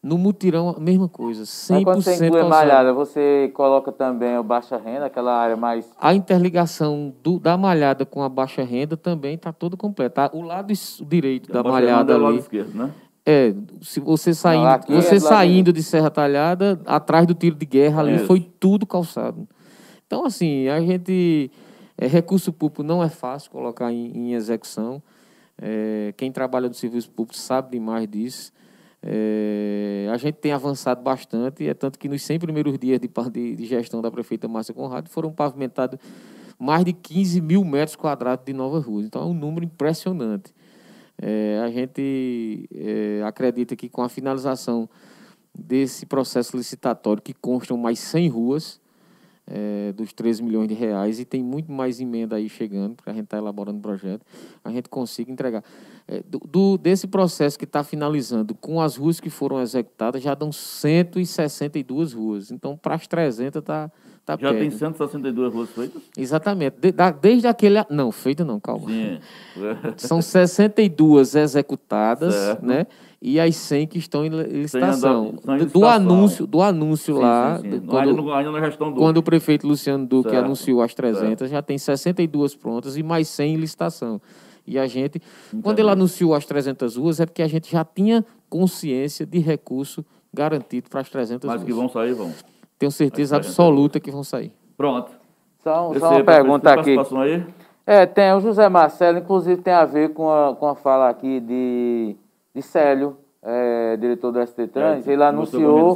No Mutirão, a mesma coisa, 100% Mas quando você inclui a malhada, você coloca também o baixa renda, aquela área mais... A interligação do- da malhada com a baixa renda também está toda completa. O lado direito da malhada Fernanda é o lado ali. esquerdo, né? É, se você saindo, é você do lado saindo de Serra Talhada, atrás do tiro de guerra ali Isso. foi tudo calçado. Então, assim, a gente. É, recurso público não é fácil colocar em, em execução. É, quem trabalha no serviço público sabe demais disso. É, a gente tem avançado bastante, é tanto que nos 100 primeiros dias de, de, de gestão da prefeita Márcia Conrado foram pavimentados mais de 15 mil metros quadrados de novas ruas. Então é um número impressionante. É, a gente é, acredita que com a finalização desse processo licitatório, que constam mais 100 ruas, é, dos 13 milhões de reais, e tem muito mais emenda aí chegando, para a gente estar elaborando o projeto, a gente consiga entregar. É, do, do- desse processo que está finalizando, com as ruas que foram executadas, já dão 162 ruas. Então, para as 300 está tá Já perto. tem 162 ruas feitas? Exatamente. De- da- desde aquele... Não, feita não, calma. Sim. São 62 executadas, Certo. né? E as 100 que estão em li- licitação. andar- estão em Do- anúncio, do anúncio Sim, lá, sim, sim. quando, ainda na gestão do. quando o prefeito Luciano Duque Certo, anunciou as 300, já tem 62 prontas e mais 100 em licitação. E a gente, quando ele anunciou as 300 ruas, é porque a gente já tinha consciência de recurso garantido para as 300 Mas ruas. que vão sair, vão. Tenho certeza As 300 absoluta que vão sair. Pronto. Só, Esse só uma prefeito, pergunta tem aqui. participação aí? É, tem o José Marcelo, inclusive tem a ver com a, com a fala aqui de, de Célio, é, diretor do ST Trans. É, Ele anunciou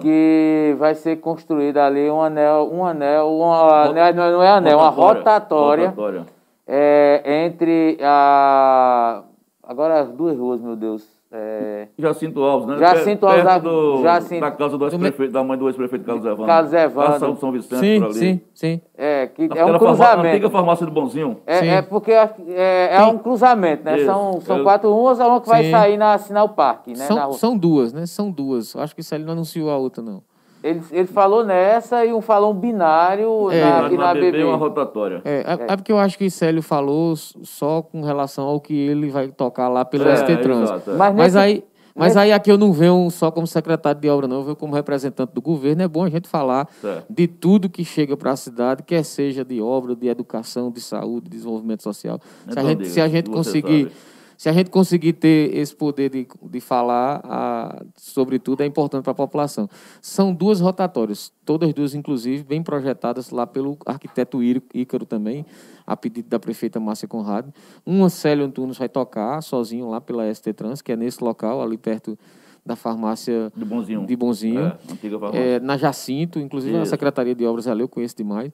que vai ser construído ali um anel, um anel, uma, anel, não é- não é anel, uma rotatória, Rotatória. é, entre a. Agora as duas ruas, meu Deus. É, Jacinto Alves, né? Jacinto Alves, do, Jacinto- da casa do ex-prefeito, da mãe do ex-prefeito Carlos Evandro. Carlos Evandro. Passando São Vicente Sim, por ali. sim, sim. é, que é um farmá- cruzamento. antiga farmácia do Bonzinho. É, Sim. é porque é, é, é um cruzamento, né? Isso. São, são Eu- quatro ruas, uma que vai Sim. sair na Sinal Parque, né? na São, rua. são duas, né? São duas. Acho que isso ele não anunciou a outra, não. Ele, ele falou nessa e um falou um binário É, na, Na, e na BB BB. uma rotatória. É, é, é porque eu acho que Célio falou só com relação ao que ele vai tocar lá pelo É, ST Trans. exato, é. Mas, Mas nesse, aí. Mas aí aqui eu não venho só como secretário de obra, não, eu venho como representante do governo. É bom a gente falar Certo. de tudo que chega para a cidade, quer seja de obra, de educação, de saúde, de desenvolvimento social. Se a Então gente, diga, se a gente conseguir. sabe. Se a gente conseguir ter esse poder de, de falar ah, sobre tudo, é importante para a população. São duas rotatórias, todas duas, inclusive, bem projetadas lá pelo arquiteto Ícaro também, a pedido da prefeita Márcia Conrado. Uma Célio Antunes vai tocar sozinho lá pela ST Trans, que é nesse local, ali perto da farmácia De bonzinho. de Bonzinho. É, antiga farmácia. É, na Jacinto, inclusive na Isso. Secretaria de Obras ali, eu conheço demais.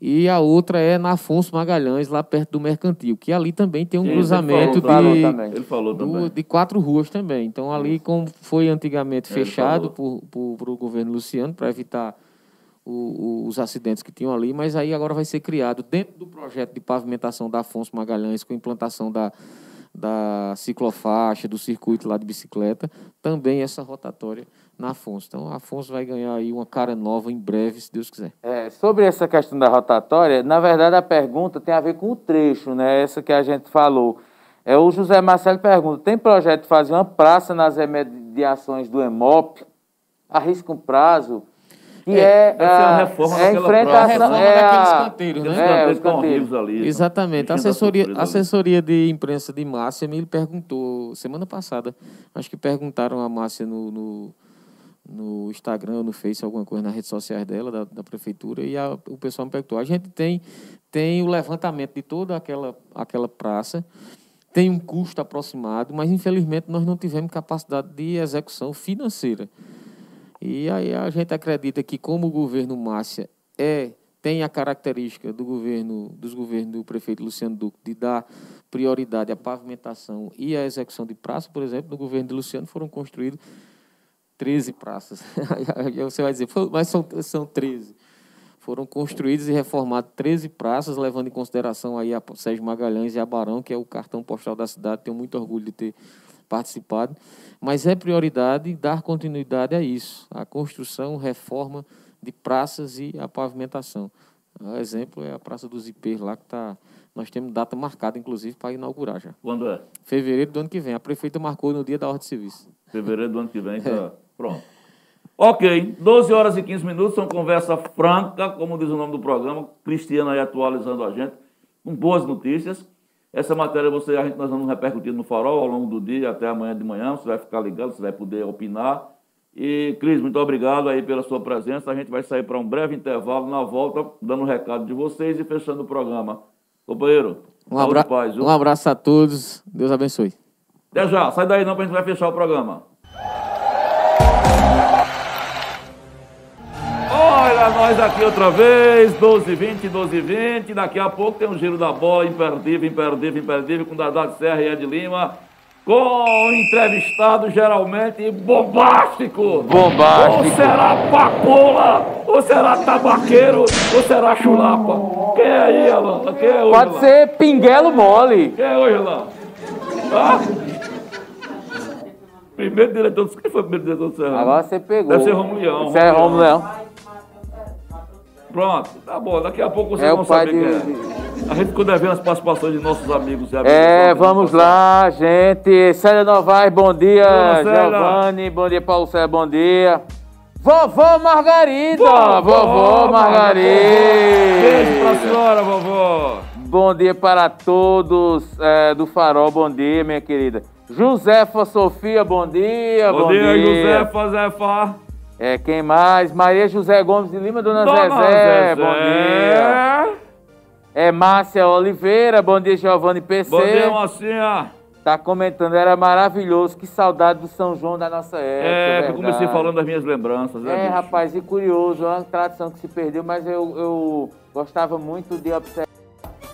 E a outra é na Afonso Magalhães, lá perto do Mercantil, que ali também tem um Sim, cruzamento de, do- de quatro ruas também. Então, ali, como foi antigamente Ele fechado por o governo Luciano, para evitar o- o- os acidentes que tinham ali, mas aí agora vai ser criado, dentro do projeto de pavimentação da Afonso Magalhães, com implantação da, da ciclofaixa, do circuito lá de bicicleta, também essa rotatória na Afonso. Então, a Afonso vai ganhar aí uma cara nova em breve, se Deus quiser. É, sobre essa questão da rotatória, na verdade a pergunta tem a ver com o trecho, né? Essa que a gente falou. É, o José Marcelo pergunta: tem projeto de fazer uma praça nas remediações do EMOP? Arrisca um prazo? Que é, deve ser uma a- reforma é enfrentação. né? é daqueles canteiros, né? É, os canteiros. ali. então. Exatamente. A assessoria, a assessoria de imprensa de Márcia me perguntou semana passada. Acho que perguntaram a Márcia no, no, no Instagram, no Face, alguma coisa nas redes sociais dela, da, da prefeitura, e a- o pessoal me perguntou. A gente tem, tem o levantamento de toda aquela, aquela praça, tem um custo aproximado, mas infelizmente nós não tivemos capacidade de execução financeira. E aí a gente acredita que como o governo Márcia é tem a característica do governo dos governos do prefeito Luciano Duque de dar prioridade à pavimentação e à execução de praças, por exemplo, no governo de Luciano foram construídos 13 praças. Você vai dizer, "Pô, mas são, são 13. Foram construídas e reformadas 13 praças, levando em consideração aí a Sérgio Magalhães e a Barão, que é o cartão postal da cidade. Tenho muito orgulho de ter participado. Mas é prioridade dar continuidade a isso, a construção, reforma de praças e a pavimentação. O exemplo é a Praça dos Ipês lá, que tá, nós temos data marcada, inclusive, para inaugurar já. Quando é? Fevereiro do ano que vem. A prefeita marcou no dia da ordem de serviço. Fevereiro do ano que vem, tá pronto. Ok, 12 horas e 15 minutos, são conversa franca, como diz o nome do programa, Cristiano aí atualizando a gente, com boas notícias. Essa matéria você, a gente, nós vamos repercutir no farol ao longo do dia, até amanhã de manhã, você vai ficar ligado, você vai poder opinar. E, Cris, muito obrigado aí pela sua presença. A gente vai sair para um breve intervalo, na volta, dando o recado de vocês e fechando o programa. Companheiro, Um, abra... paz, um abraço a todos. Deus abençoe. Até já, sai daí não, que a gente vai fechar o programa. Nós aqui outra vez, 12 20 12 20 Daqui a pouco tem um giro da bola, imperdível, imperdível, imperdível, com Dadá de Serra e Ed Lima. Com um entrevistado geralmente bombástico. Bombástico. Ou será papola, ou será tabaqueiro, ou será chulapa. Quem é aí, Alan? Quem é hoje, Pode Alan? ser pinguelo mole. Quem é hoje, Alan? Hã? Primeiro diretor do... Quem foi o primeiro diretor do Serrano? Agora você pegou. Deve ser Romulo Leão, Isso é Romulo Romulo Leão. Pronto, tá bom. Daqui a pouco vocês É vão saber de- quem é. A gente ficou devendo as participações de nossos amigos. É, Vamos lá, gente. Célia Novaes, bom dia. Bom. Giovanni, bom dia, Paulo Célia, bom dia. Vovó Margarida, Vovó vovó Margarida. Beijo pra senhora, vovó. Bom dia para todos é, do Farol, bom dia, minha querida. Josefa Sofia, bom dia, Bom, dia, Josefa, Zefa. É, quem mais? Maria José Gomes de Lima, Dona, Dona Zezé, Zezé. bom dia. É Márcia Oliveira, bom dia, Giovanni PC. Bom dia, mocinha. Tá comentando, era maravilhoso, que saudade do São João da nossa época. É, eu verdade. comecei falando das minhas lembranças, né, É, bicho? rapaz, e curioso, é uma tradição que se perdeu, mas eu, eu gostava muito de observar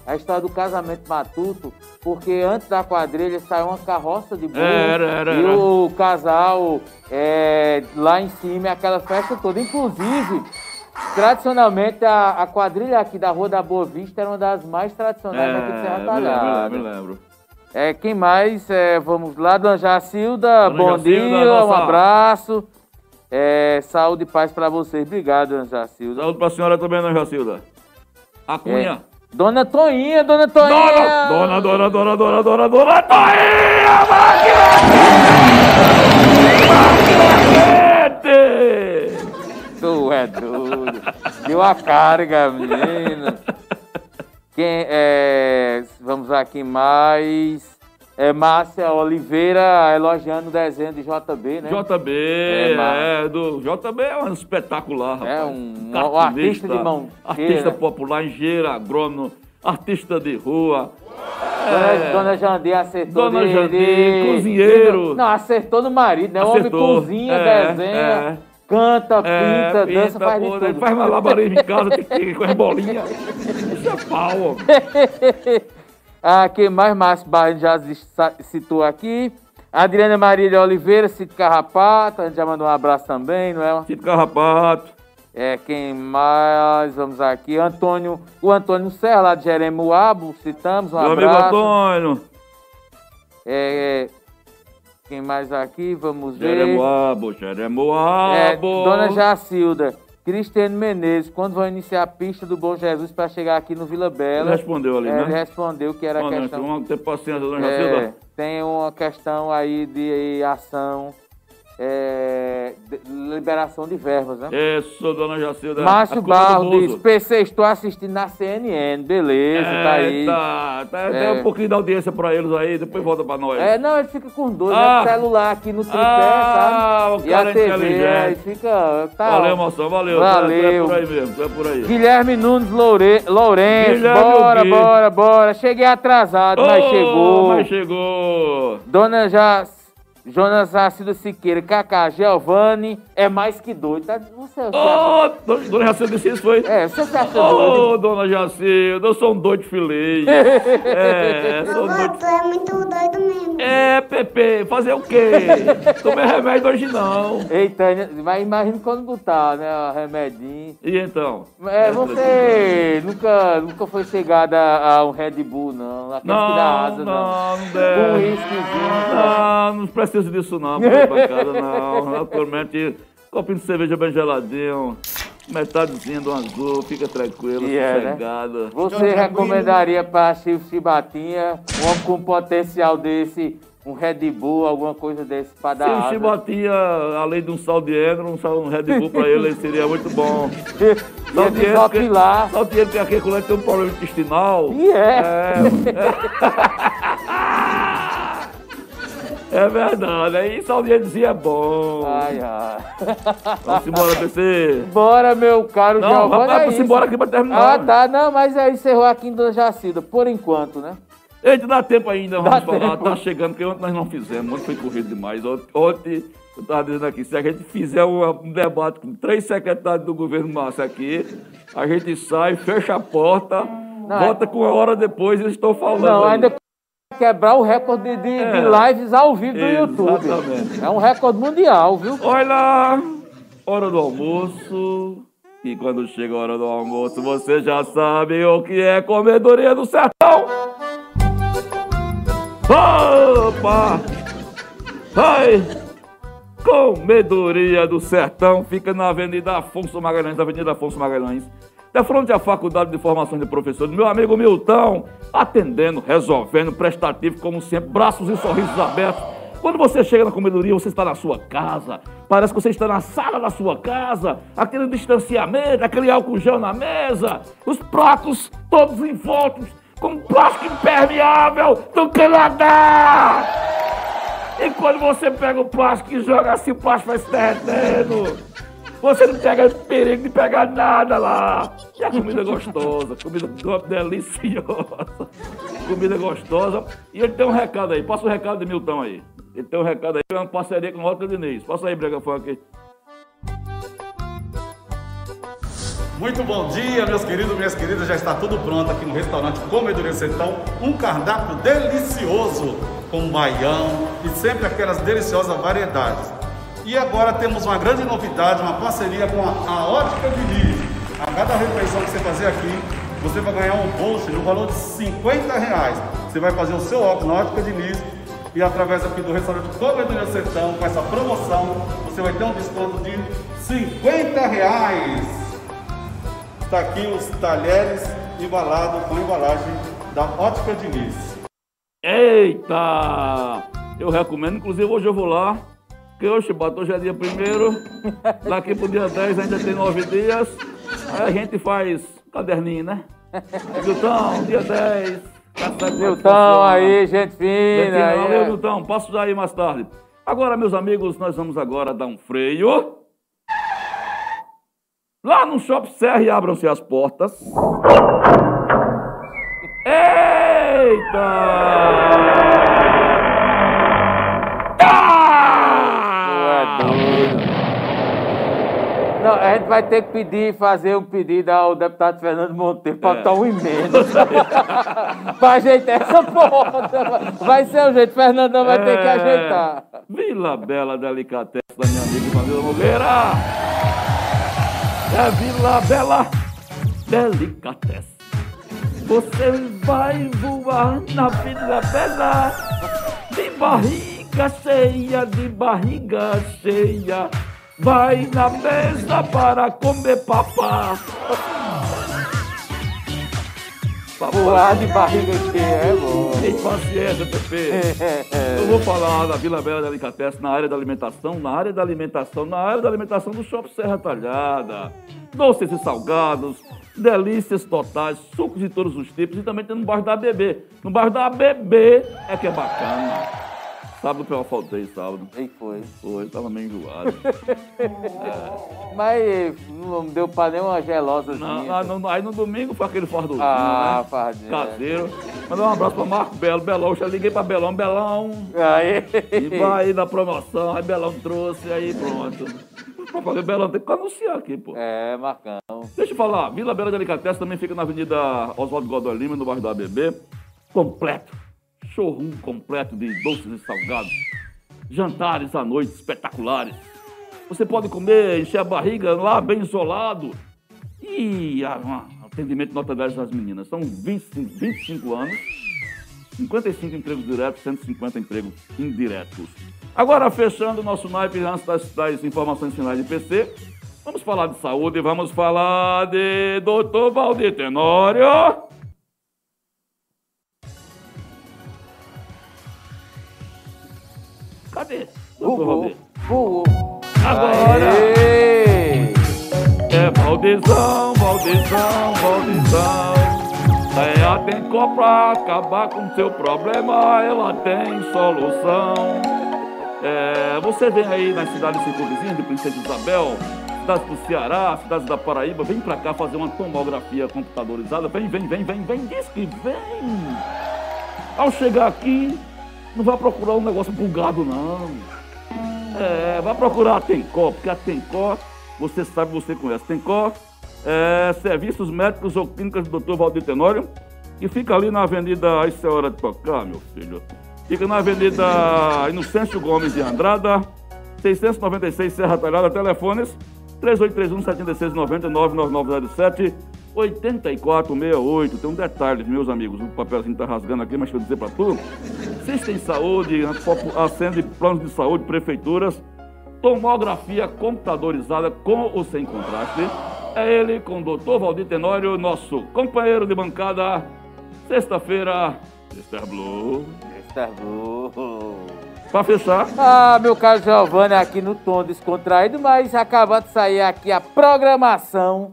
a história do casamento matuto, porque antes da quadrilha saiu uma carroça de boi Era, era, e era. o casal é, lá em cima, aquela festa toda. Inclusive, tradicionalmente, a, a quadrilha aqui da Rua da Boa Vista era uma das mais tradicionais aqui de Serra É, me lembro, me Talhada. lembro. É, quem mais? É, vamos lá, Dona Jacilda, Dona bom Jacilda, dia, um nossa- abraço. É, saúde e paz pra vocês. Obrigado, Dona Jacilda. Saúde pra senhora também, Dona Jacilda. A Cunha. É. Dona Toinha, Dona Toinha! Dona, dona, dona, dona, dona, dona, dona, Toinha, mano! Maquinete! Tu é doido. Deu a carga, menino. Quem é. Vamos aqui mais. É Márcia Oliveira elogiando o desenho de JB, né? JB, É, é, do JB é um espetacular, rapaz. É um- um artista de mão Artista cheia. popular, engenheiro agrônomo, artista de rua. Dona, Dona Jandir acertou. Dona de- Jandir, de- cozinheiro. Não, acertou no marido, né? O homem Acertou. cozinha, É, desenha, é. canta, É, pinta, dança, faz de tudo. Ele faz malabarismo em casa, tem que ir com as bolinhas. Isso é pau, ó. Ah, quem mais? Márcio Barros já citou aqui. Adriana Maria de Oliveira, Cito Carrapato, a gente já mandou um abraço também, não é? Cito Carrapato. É, quem mais? Vamos aqui. Antônio, o Antônio Serra, lá de Jeremoabo, citamos, um Meu amigo abraço. Antônio. É, quem mais aqui? Vamos ver. Jeremoabo, Jeremoabo. É, Dona Jacilda, Cristiano Menezes, quando vão iniciar a pista do Bom Jesus para chegar aqui no Vila Bela? Ele respondeu ali, É, né? Ele respondeu que era a Ó, né, questão. Vamos ter paciência, Dona É, tem uma questão aí de ação, é, liberação de verbas, né? Isso, Dona Jacilda. Márcio A culpa do Barro Bozo. diz, PC, estou assistindo na CNN, beleza, tá aí. Tá, tá, É. Dá um pouquinho de audiência pra eles aí, depois volta pra nós. É, não, ele fica com dois, Ah. né? celular aqui no tripé, Ah, sabe? o E a cara é TV, inteligente. aí fica... Tá, Valeu, moção, valeu. Valeu. É por aí mesmo, é por aí. Guilherme Nunes Loure... Lourenço, Guilherme bora, Gui. bora, bora. Cheguei atrasado, mas Ô, chegou. Mas chegou. Dona já... Jonas Ácido Siqueira, Cacá, Giovanni, é mais que doido. Tá? Você, você Ô, Dona Dona Jacilda isso, foi? É, você se acha doido? Ô, Dona Jacilda, eu sou um doido filé. É, sou um doido... tu é muito doido mesmo. É, Pepe, fazer o quê? Tomei remédio hoje não. Eita, mas imagina quando botar, né, o remedinho. E então? É, você nunca, nunca foi chegada a um Red Bull, não. Aquele que dá Não, asa, não. não, não Um deve. whiskyzinho. Não, não preciso disso não, pra bancada não. Atualmente, copinho de cerveja bem geladinho, metadezinha do azul, fica tranquilo, E é, né? sossegado. Você recomendaria para Chico Chibatinha, um homem com potencial desse, um Red Bull, alguma coisa desse para dar Se o asa? Chibatinha, além de um sal de Egro, um, sal, um Red Bull pra ele, seria muito bom. Ia desopilar. Sal de Egro tem aquele que tem um problema intestinal. E é. É, é verdade, aí sal de Egrozinho é bom. Ai, ai. Vamos embora, PC. Bora, meu caro Não, Giovanni, rapaz, é vamos isso. embora aqui pra terminar. Ah, tá. Não, mas aí encerrou aqui em Dona Jacilda, por enquanto, né? Eita, dá tempo ainda, Dá vamos falar. tempo. Tá chegando, porque ontem nós não fizemos. Ontem foi corrido demais. Ontem, eu tava dizendo aqui, se a gente fizer um, um debate com três secretários do governo Massa aqui, a gente sai, fecha a porta, volta com uma hora depois e eles estão falando. Não, ainda quebrar o recorde de, de É. lives ao vivo do YouTube. Exatamente. É um recorde mundial, viu? Olha lá, hora do almoço. E quando chega a hora do almoço, você já sabe o que é comedoria do sertão. Opa! Ai! Comedoria do Sertão fica na Avenida Afonso Magalhães, Avenida Afonso Magalhães, da frente à Faculdade de Formação de Professores. Meu amigo Milton, atendendo, resolvendo, prestativo, como sempre, braços e sorrisos abertos. Quando você chega na comedoria, você está na sua casa. Parece que você está na sala da sua casa. Aquele distanciamento, aquele álcool gel na mesa. Os pratos todos envoltos com plástico impermeável do Canadá. E quando você pega o plástico e joga assim, o plástico vai se derretendo. Você não pega perigo de pegar nada lá. E a comida é gostosa, comida deliciosa. Comida gostosa. E ele tem um recado aí. Passa o recado de Milton aí. Ele tem um recado aí, é uma parceria com o Ótica Diniz. Passa aí, Brega Funk. Muito bom dia, meus queridos, minhas queridas. Já está tudo pronto aqui no restaurante Comedoria Sertão. Um cardápio delicioso com baião e sempre aquelas deliciosas variedades. E agora temos uma grande novidade, uma parceria com a, a Ótica Diniz. A cada refeição que você fazer aqui, você vai ganhar um bolso no valor de 50 reais. Você vai fazer o seu óculos na Ótica Diniz e através aqui do restaurante Comedoria Sertão, com essa promoção, você vai ter um desconto de 50 reais. Está aqui os talheres embalados com embalagem da Ótica Diniz. Eita! Eu recomendo, inclusive hoje eu vou lá, bateu hoje é dia primeiro, daqui pro dia 10 ainda tem nove dias. Aí a gente faz caderninho, né? Milton, dia 10. tá certo como é que Milton funciona. aí, gente fina. Valeu, é. Milton. Passo já aí mais tarde. Agora, meus amigos, nós vamos agora dar um freio. Lá no Shopping Serra abram-se as portas. Eita! Não, a gente vai ter que pedir, fazer um pedido ao deputado Fernando Monteiro para É. botar um emenda. pra ajeitar essa porta. Vai ser o jeito, Fernandão vai ter que É. ajeitar. Vila Bela Delicatessen da minha amiga Vanilla Nogueira. É Vila Bela Delicatessen. Você vai voar na Vila Bela de barriga cheia, de barriga cheia. Vai na mesa para comer papá. Voar de barriga cheia é bom. Tem paciência, Pepe. Eu vou falar da Vila Bela Delicatessen na área da alimentação, na área da alimentação, na área da alimentação do Shopping Serra Talhada. Doces e salgados, delícias totais, sucos de todos os tipos e também tem no bairro da Bebê. No bairro da Bebê é que é bacana. Sábado eu faltei, sábado. E foi. Foi, tava meio enjoado. Mas não deu pra nem uma gelosa. Não, não, não, aí no domingo foi aquele fardozinho, Ah, né? fardinho. Caseiro. Mandar um abraço pra Marco Belo, Belão. Já liguei pra Belão, Belão. Aí. E vai da promoção, aí Belão trouxe, aí pronto. Eu falei, Belão, tem que anunciar aqui, pô. É, Marcão. Deixa eu falar, Vila Bela Delicatessen também fica na Avenida Oswaldo Godoy Lima, no bairro da ABB. Completo. Showroom completo de doces e salgados. Jantares à noite espetaculares. Você pode comer, encher a barriga lá bem isolado. E ah, atendimento nota 10 das meninas. São 25, 25 anos. 55 empregos diretos, 150 empregos indiretos. Agora, fechando o nosso naipe das, das informações finais de PC, vamos falar de saúde, vamos falar de Dr. Valdir Tenório. Cadê? Valdir? Voou. Agora! Aê! É Valdezão, Valdezão, Valdezão. É a Tencor pra acabar com seu problema, ela tem solução. É, você vem aí nas cidades circunvizinhas de Princesa Isabel, cidades do Ceará, cidades da Paraíba, vem pra cá fazer uma tomografia computadorizada. Vem, vem, vem, vem, vem, diz que vem. Ao chegar aqui, não vai procurar um negócio bugado, não. É, vai procurar a Tencor, porque a Tencor, você sabe, você conhece. Tencor é Serviços Médicos ou Clínicas do Dr. Valdir Tenório, que fica ali na Avenida, isso é hora de tocar, meu filho. Fica na Avenida Inocêncio Gomes de Andrada, 696 Serra Talhada, telefones 3831 7699 9907 8468. Tem um detalhe, meus amigos, o papelzinho tá rasgando aqui, mas deixa eu dizer para tu. Vocês têm saúde, acende planos de saúde, prefeituras, tomografia computadorizada com ou sem contraste. É ele com o Dr. Valdir Tenório, nosso companheiro de bancada. Sexta-feira, Mr. Blue. Mr. Blue. Pra fechar, Ah, meu caro Giovanni, aqui no tom descontraído, mas acabou de sair aqui a programação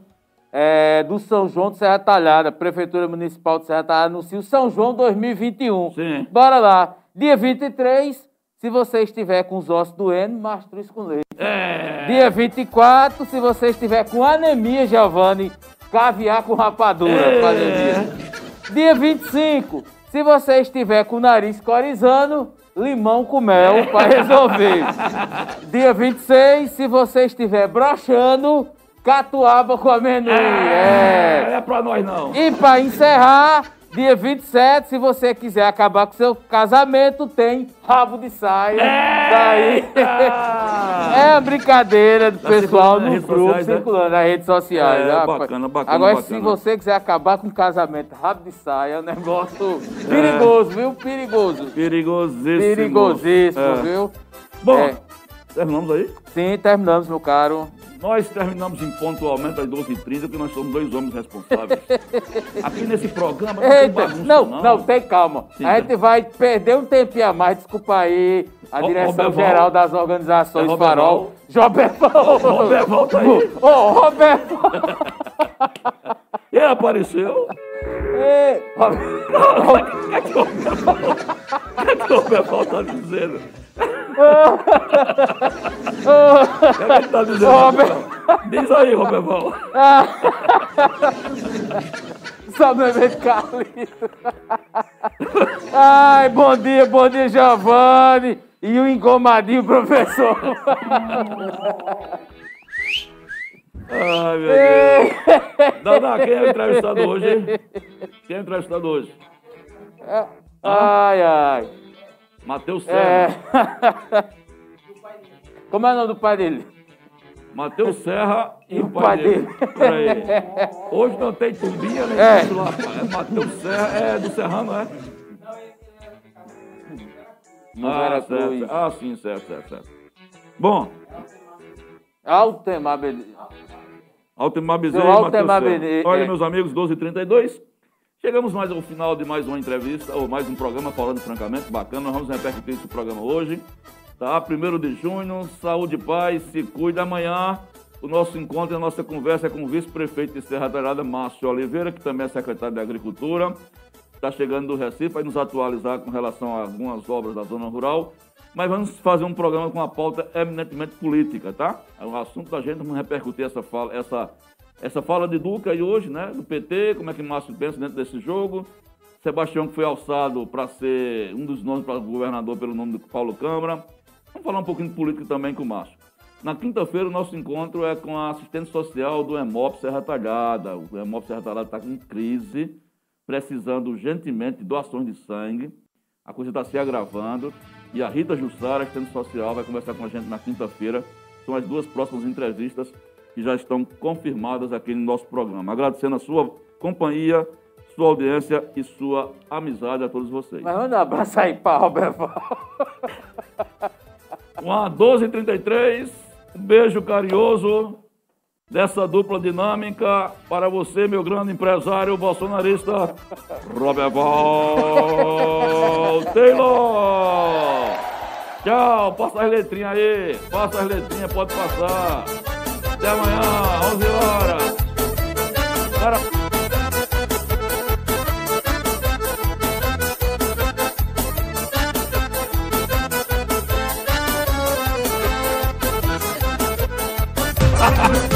é, do São João de Serra Talhada. Prefeitura Municipal de Serra Talhada anuncia o São João 2021. Sim. Bora lá. Dia 23, se você estiver com os ossos doendo, mastruz com leite. é. Dia 24, se você estiver com anemia, Giovanni, caviar com rapadura É. Dia 25, se você estiver com o nariz corizando, limão com mel para resolver. Dia 26, se você estiver broxando, catuaba com amendoim. É. É, é pra nós não. E para encerrar, dia 27, se você quiser acabar com seu casamento, tem rabo de saia. Daí. É a brincadeira do Tá pessoal no grupo, sociais, né? circulando nas redes sociais. É, bacana, bacana, Agora, bacana. se você quiser acabar com o casamento rabo de saia, é um negócio perigoso, viu? Perigoso. Perigosíssimo. Perigosíssimo, É. viu? Bom, É. terminamos aí? Sim, terminamos, meu caro. Nós terminamos pontualmente às 12h30, porque nós somos dois homens responsáveis. Aqui nesse programa não tem Eita, bagunça, não, não. não, tem calma. Sim, a gente tem. vai perder um tempinho a mais, desculpa aí, a Ó, direção Roberval. geral das organizações É. Farol. Roberval tá aí. Ô, Roberval. Ele apareceu. Ei, O que é que o Roberval está dizendo? É está dizendo? Roberval? Diz aí, Roberval. Só bebê Carlito. Ai, bom dia, bom dia, Giovanni. E o engomadinho, professor. Ai, meu Deus. Dada, quem é o entrevistado hoje? Quem é o entrevistado hoje? Ai, ai. Matheus É. Serra. Como é o nome do pai dele? Matheus Serra e, E o pai pai dele. dele. Hoje não tem tumbinha nem É. isso lá. É Matheus Serra, é do Serrano, é? No Ah, Veracruz. certo. Ah, sim, certo, certo, certo. Bom, Altemar Benedito. Altemar Bezerra e Altemar. Bene- Olha, é. meus amigos, 12h32. Chegamos mais ao final de mais uma entrevista, ou mais um programa falando francamente, bacana. Nós vamos repercutir esse programa hoje. Tá? Primeiro de junho, saúde e paz, se cuida. Amanhã o nosso encontro e a nossa conversa é com o vice-prefeito de Serra Dourada, Márcio Oliveira, que também é secretário de Agricultura. Está chegando do Recife, vai nos atualizar com relação a algumas obras da zona rural. Mas vamos fazer um programa com uma pauta eminentemente política, tá? É um assunto da gente, vamos repercutir essa fala, essa, essa fala de Duca aí hoje, né? Do PT, como é que Márcio pensa dentro desse jogo. Sebastião que foi alçado para ser um dos nomes para governador pelo nome do Paulo Câmara. Vamos falar um pouquinho de política também com o Márcio. Na quinta-feira, o nosso encontro é com a assistente social do EMOP Serra Talhada. O EMOP Serra Talhada está com crise, precisando urgentemente de doações de sangue. A coisa está se agravando. E a Rita Jussara, assistente social, vai conversar com a gente na quinta-feira. São as duas próximas entrevistas que já estão confirmadas aqui no nosso programa. Agradecendo a sua companhia, sua audiência e sua amizade a todos vocês. Mas manda um abraço aí pra Roberval. Com a 12h33, um beijo carinhoso dessa dupla dinâmica para você, meu grande empresário bolsonarista, Roberval Taylor. Tchau, passa as letrinhas aí, passa as letrinhas, pode passar. Até amanhã, 11 horas. Para...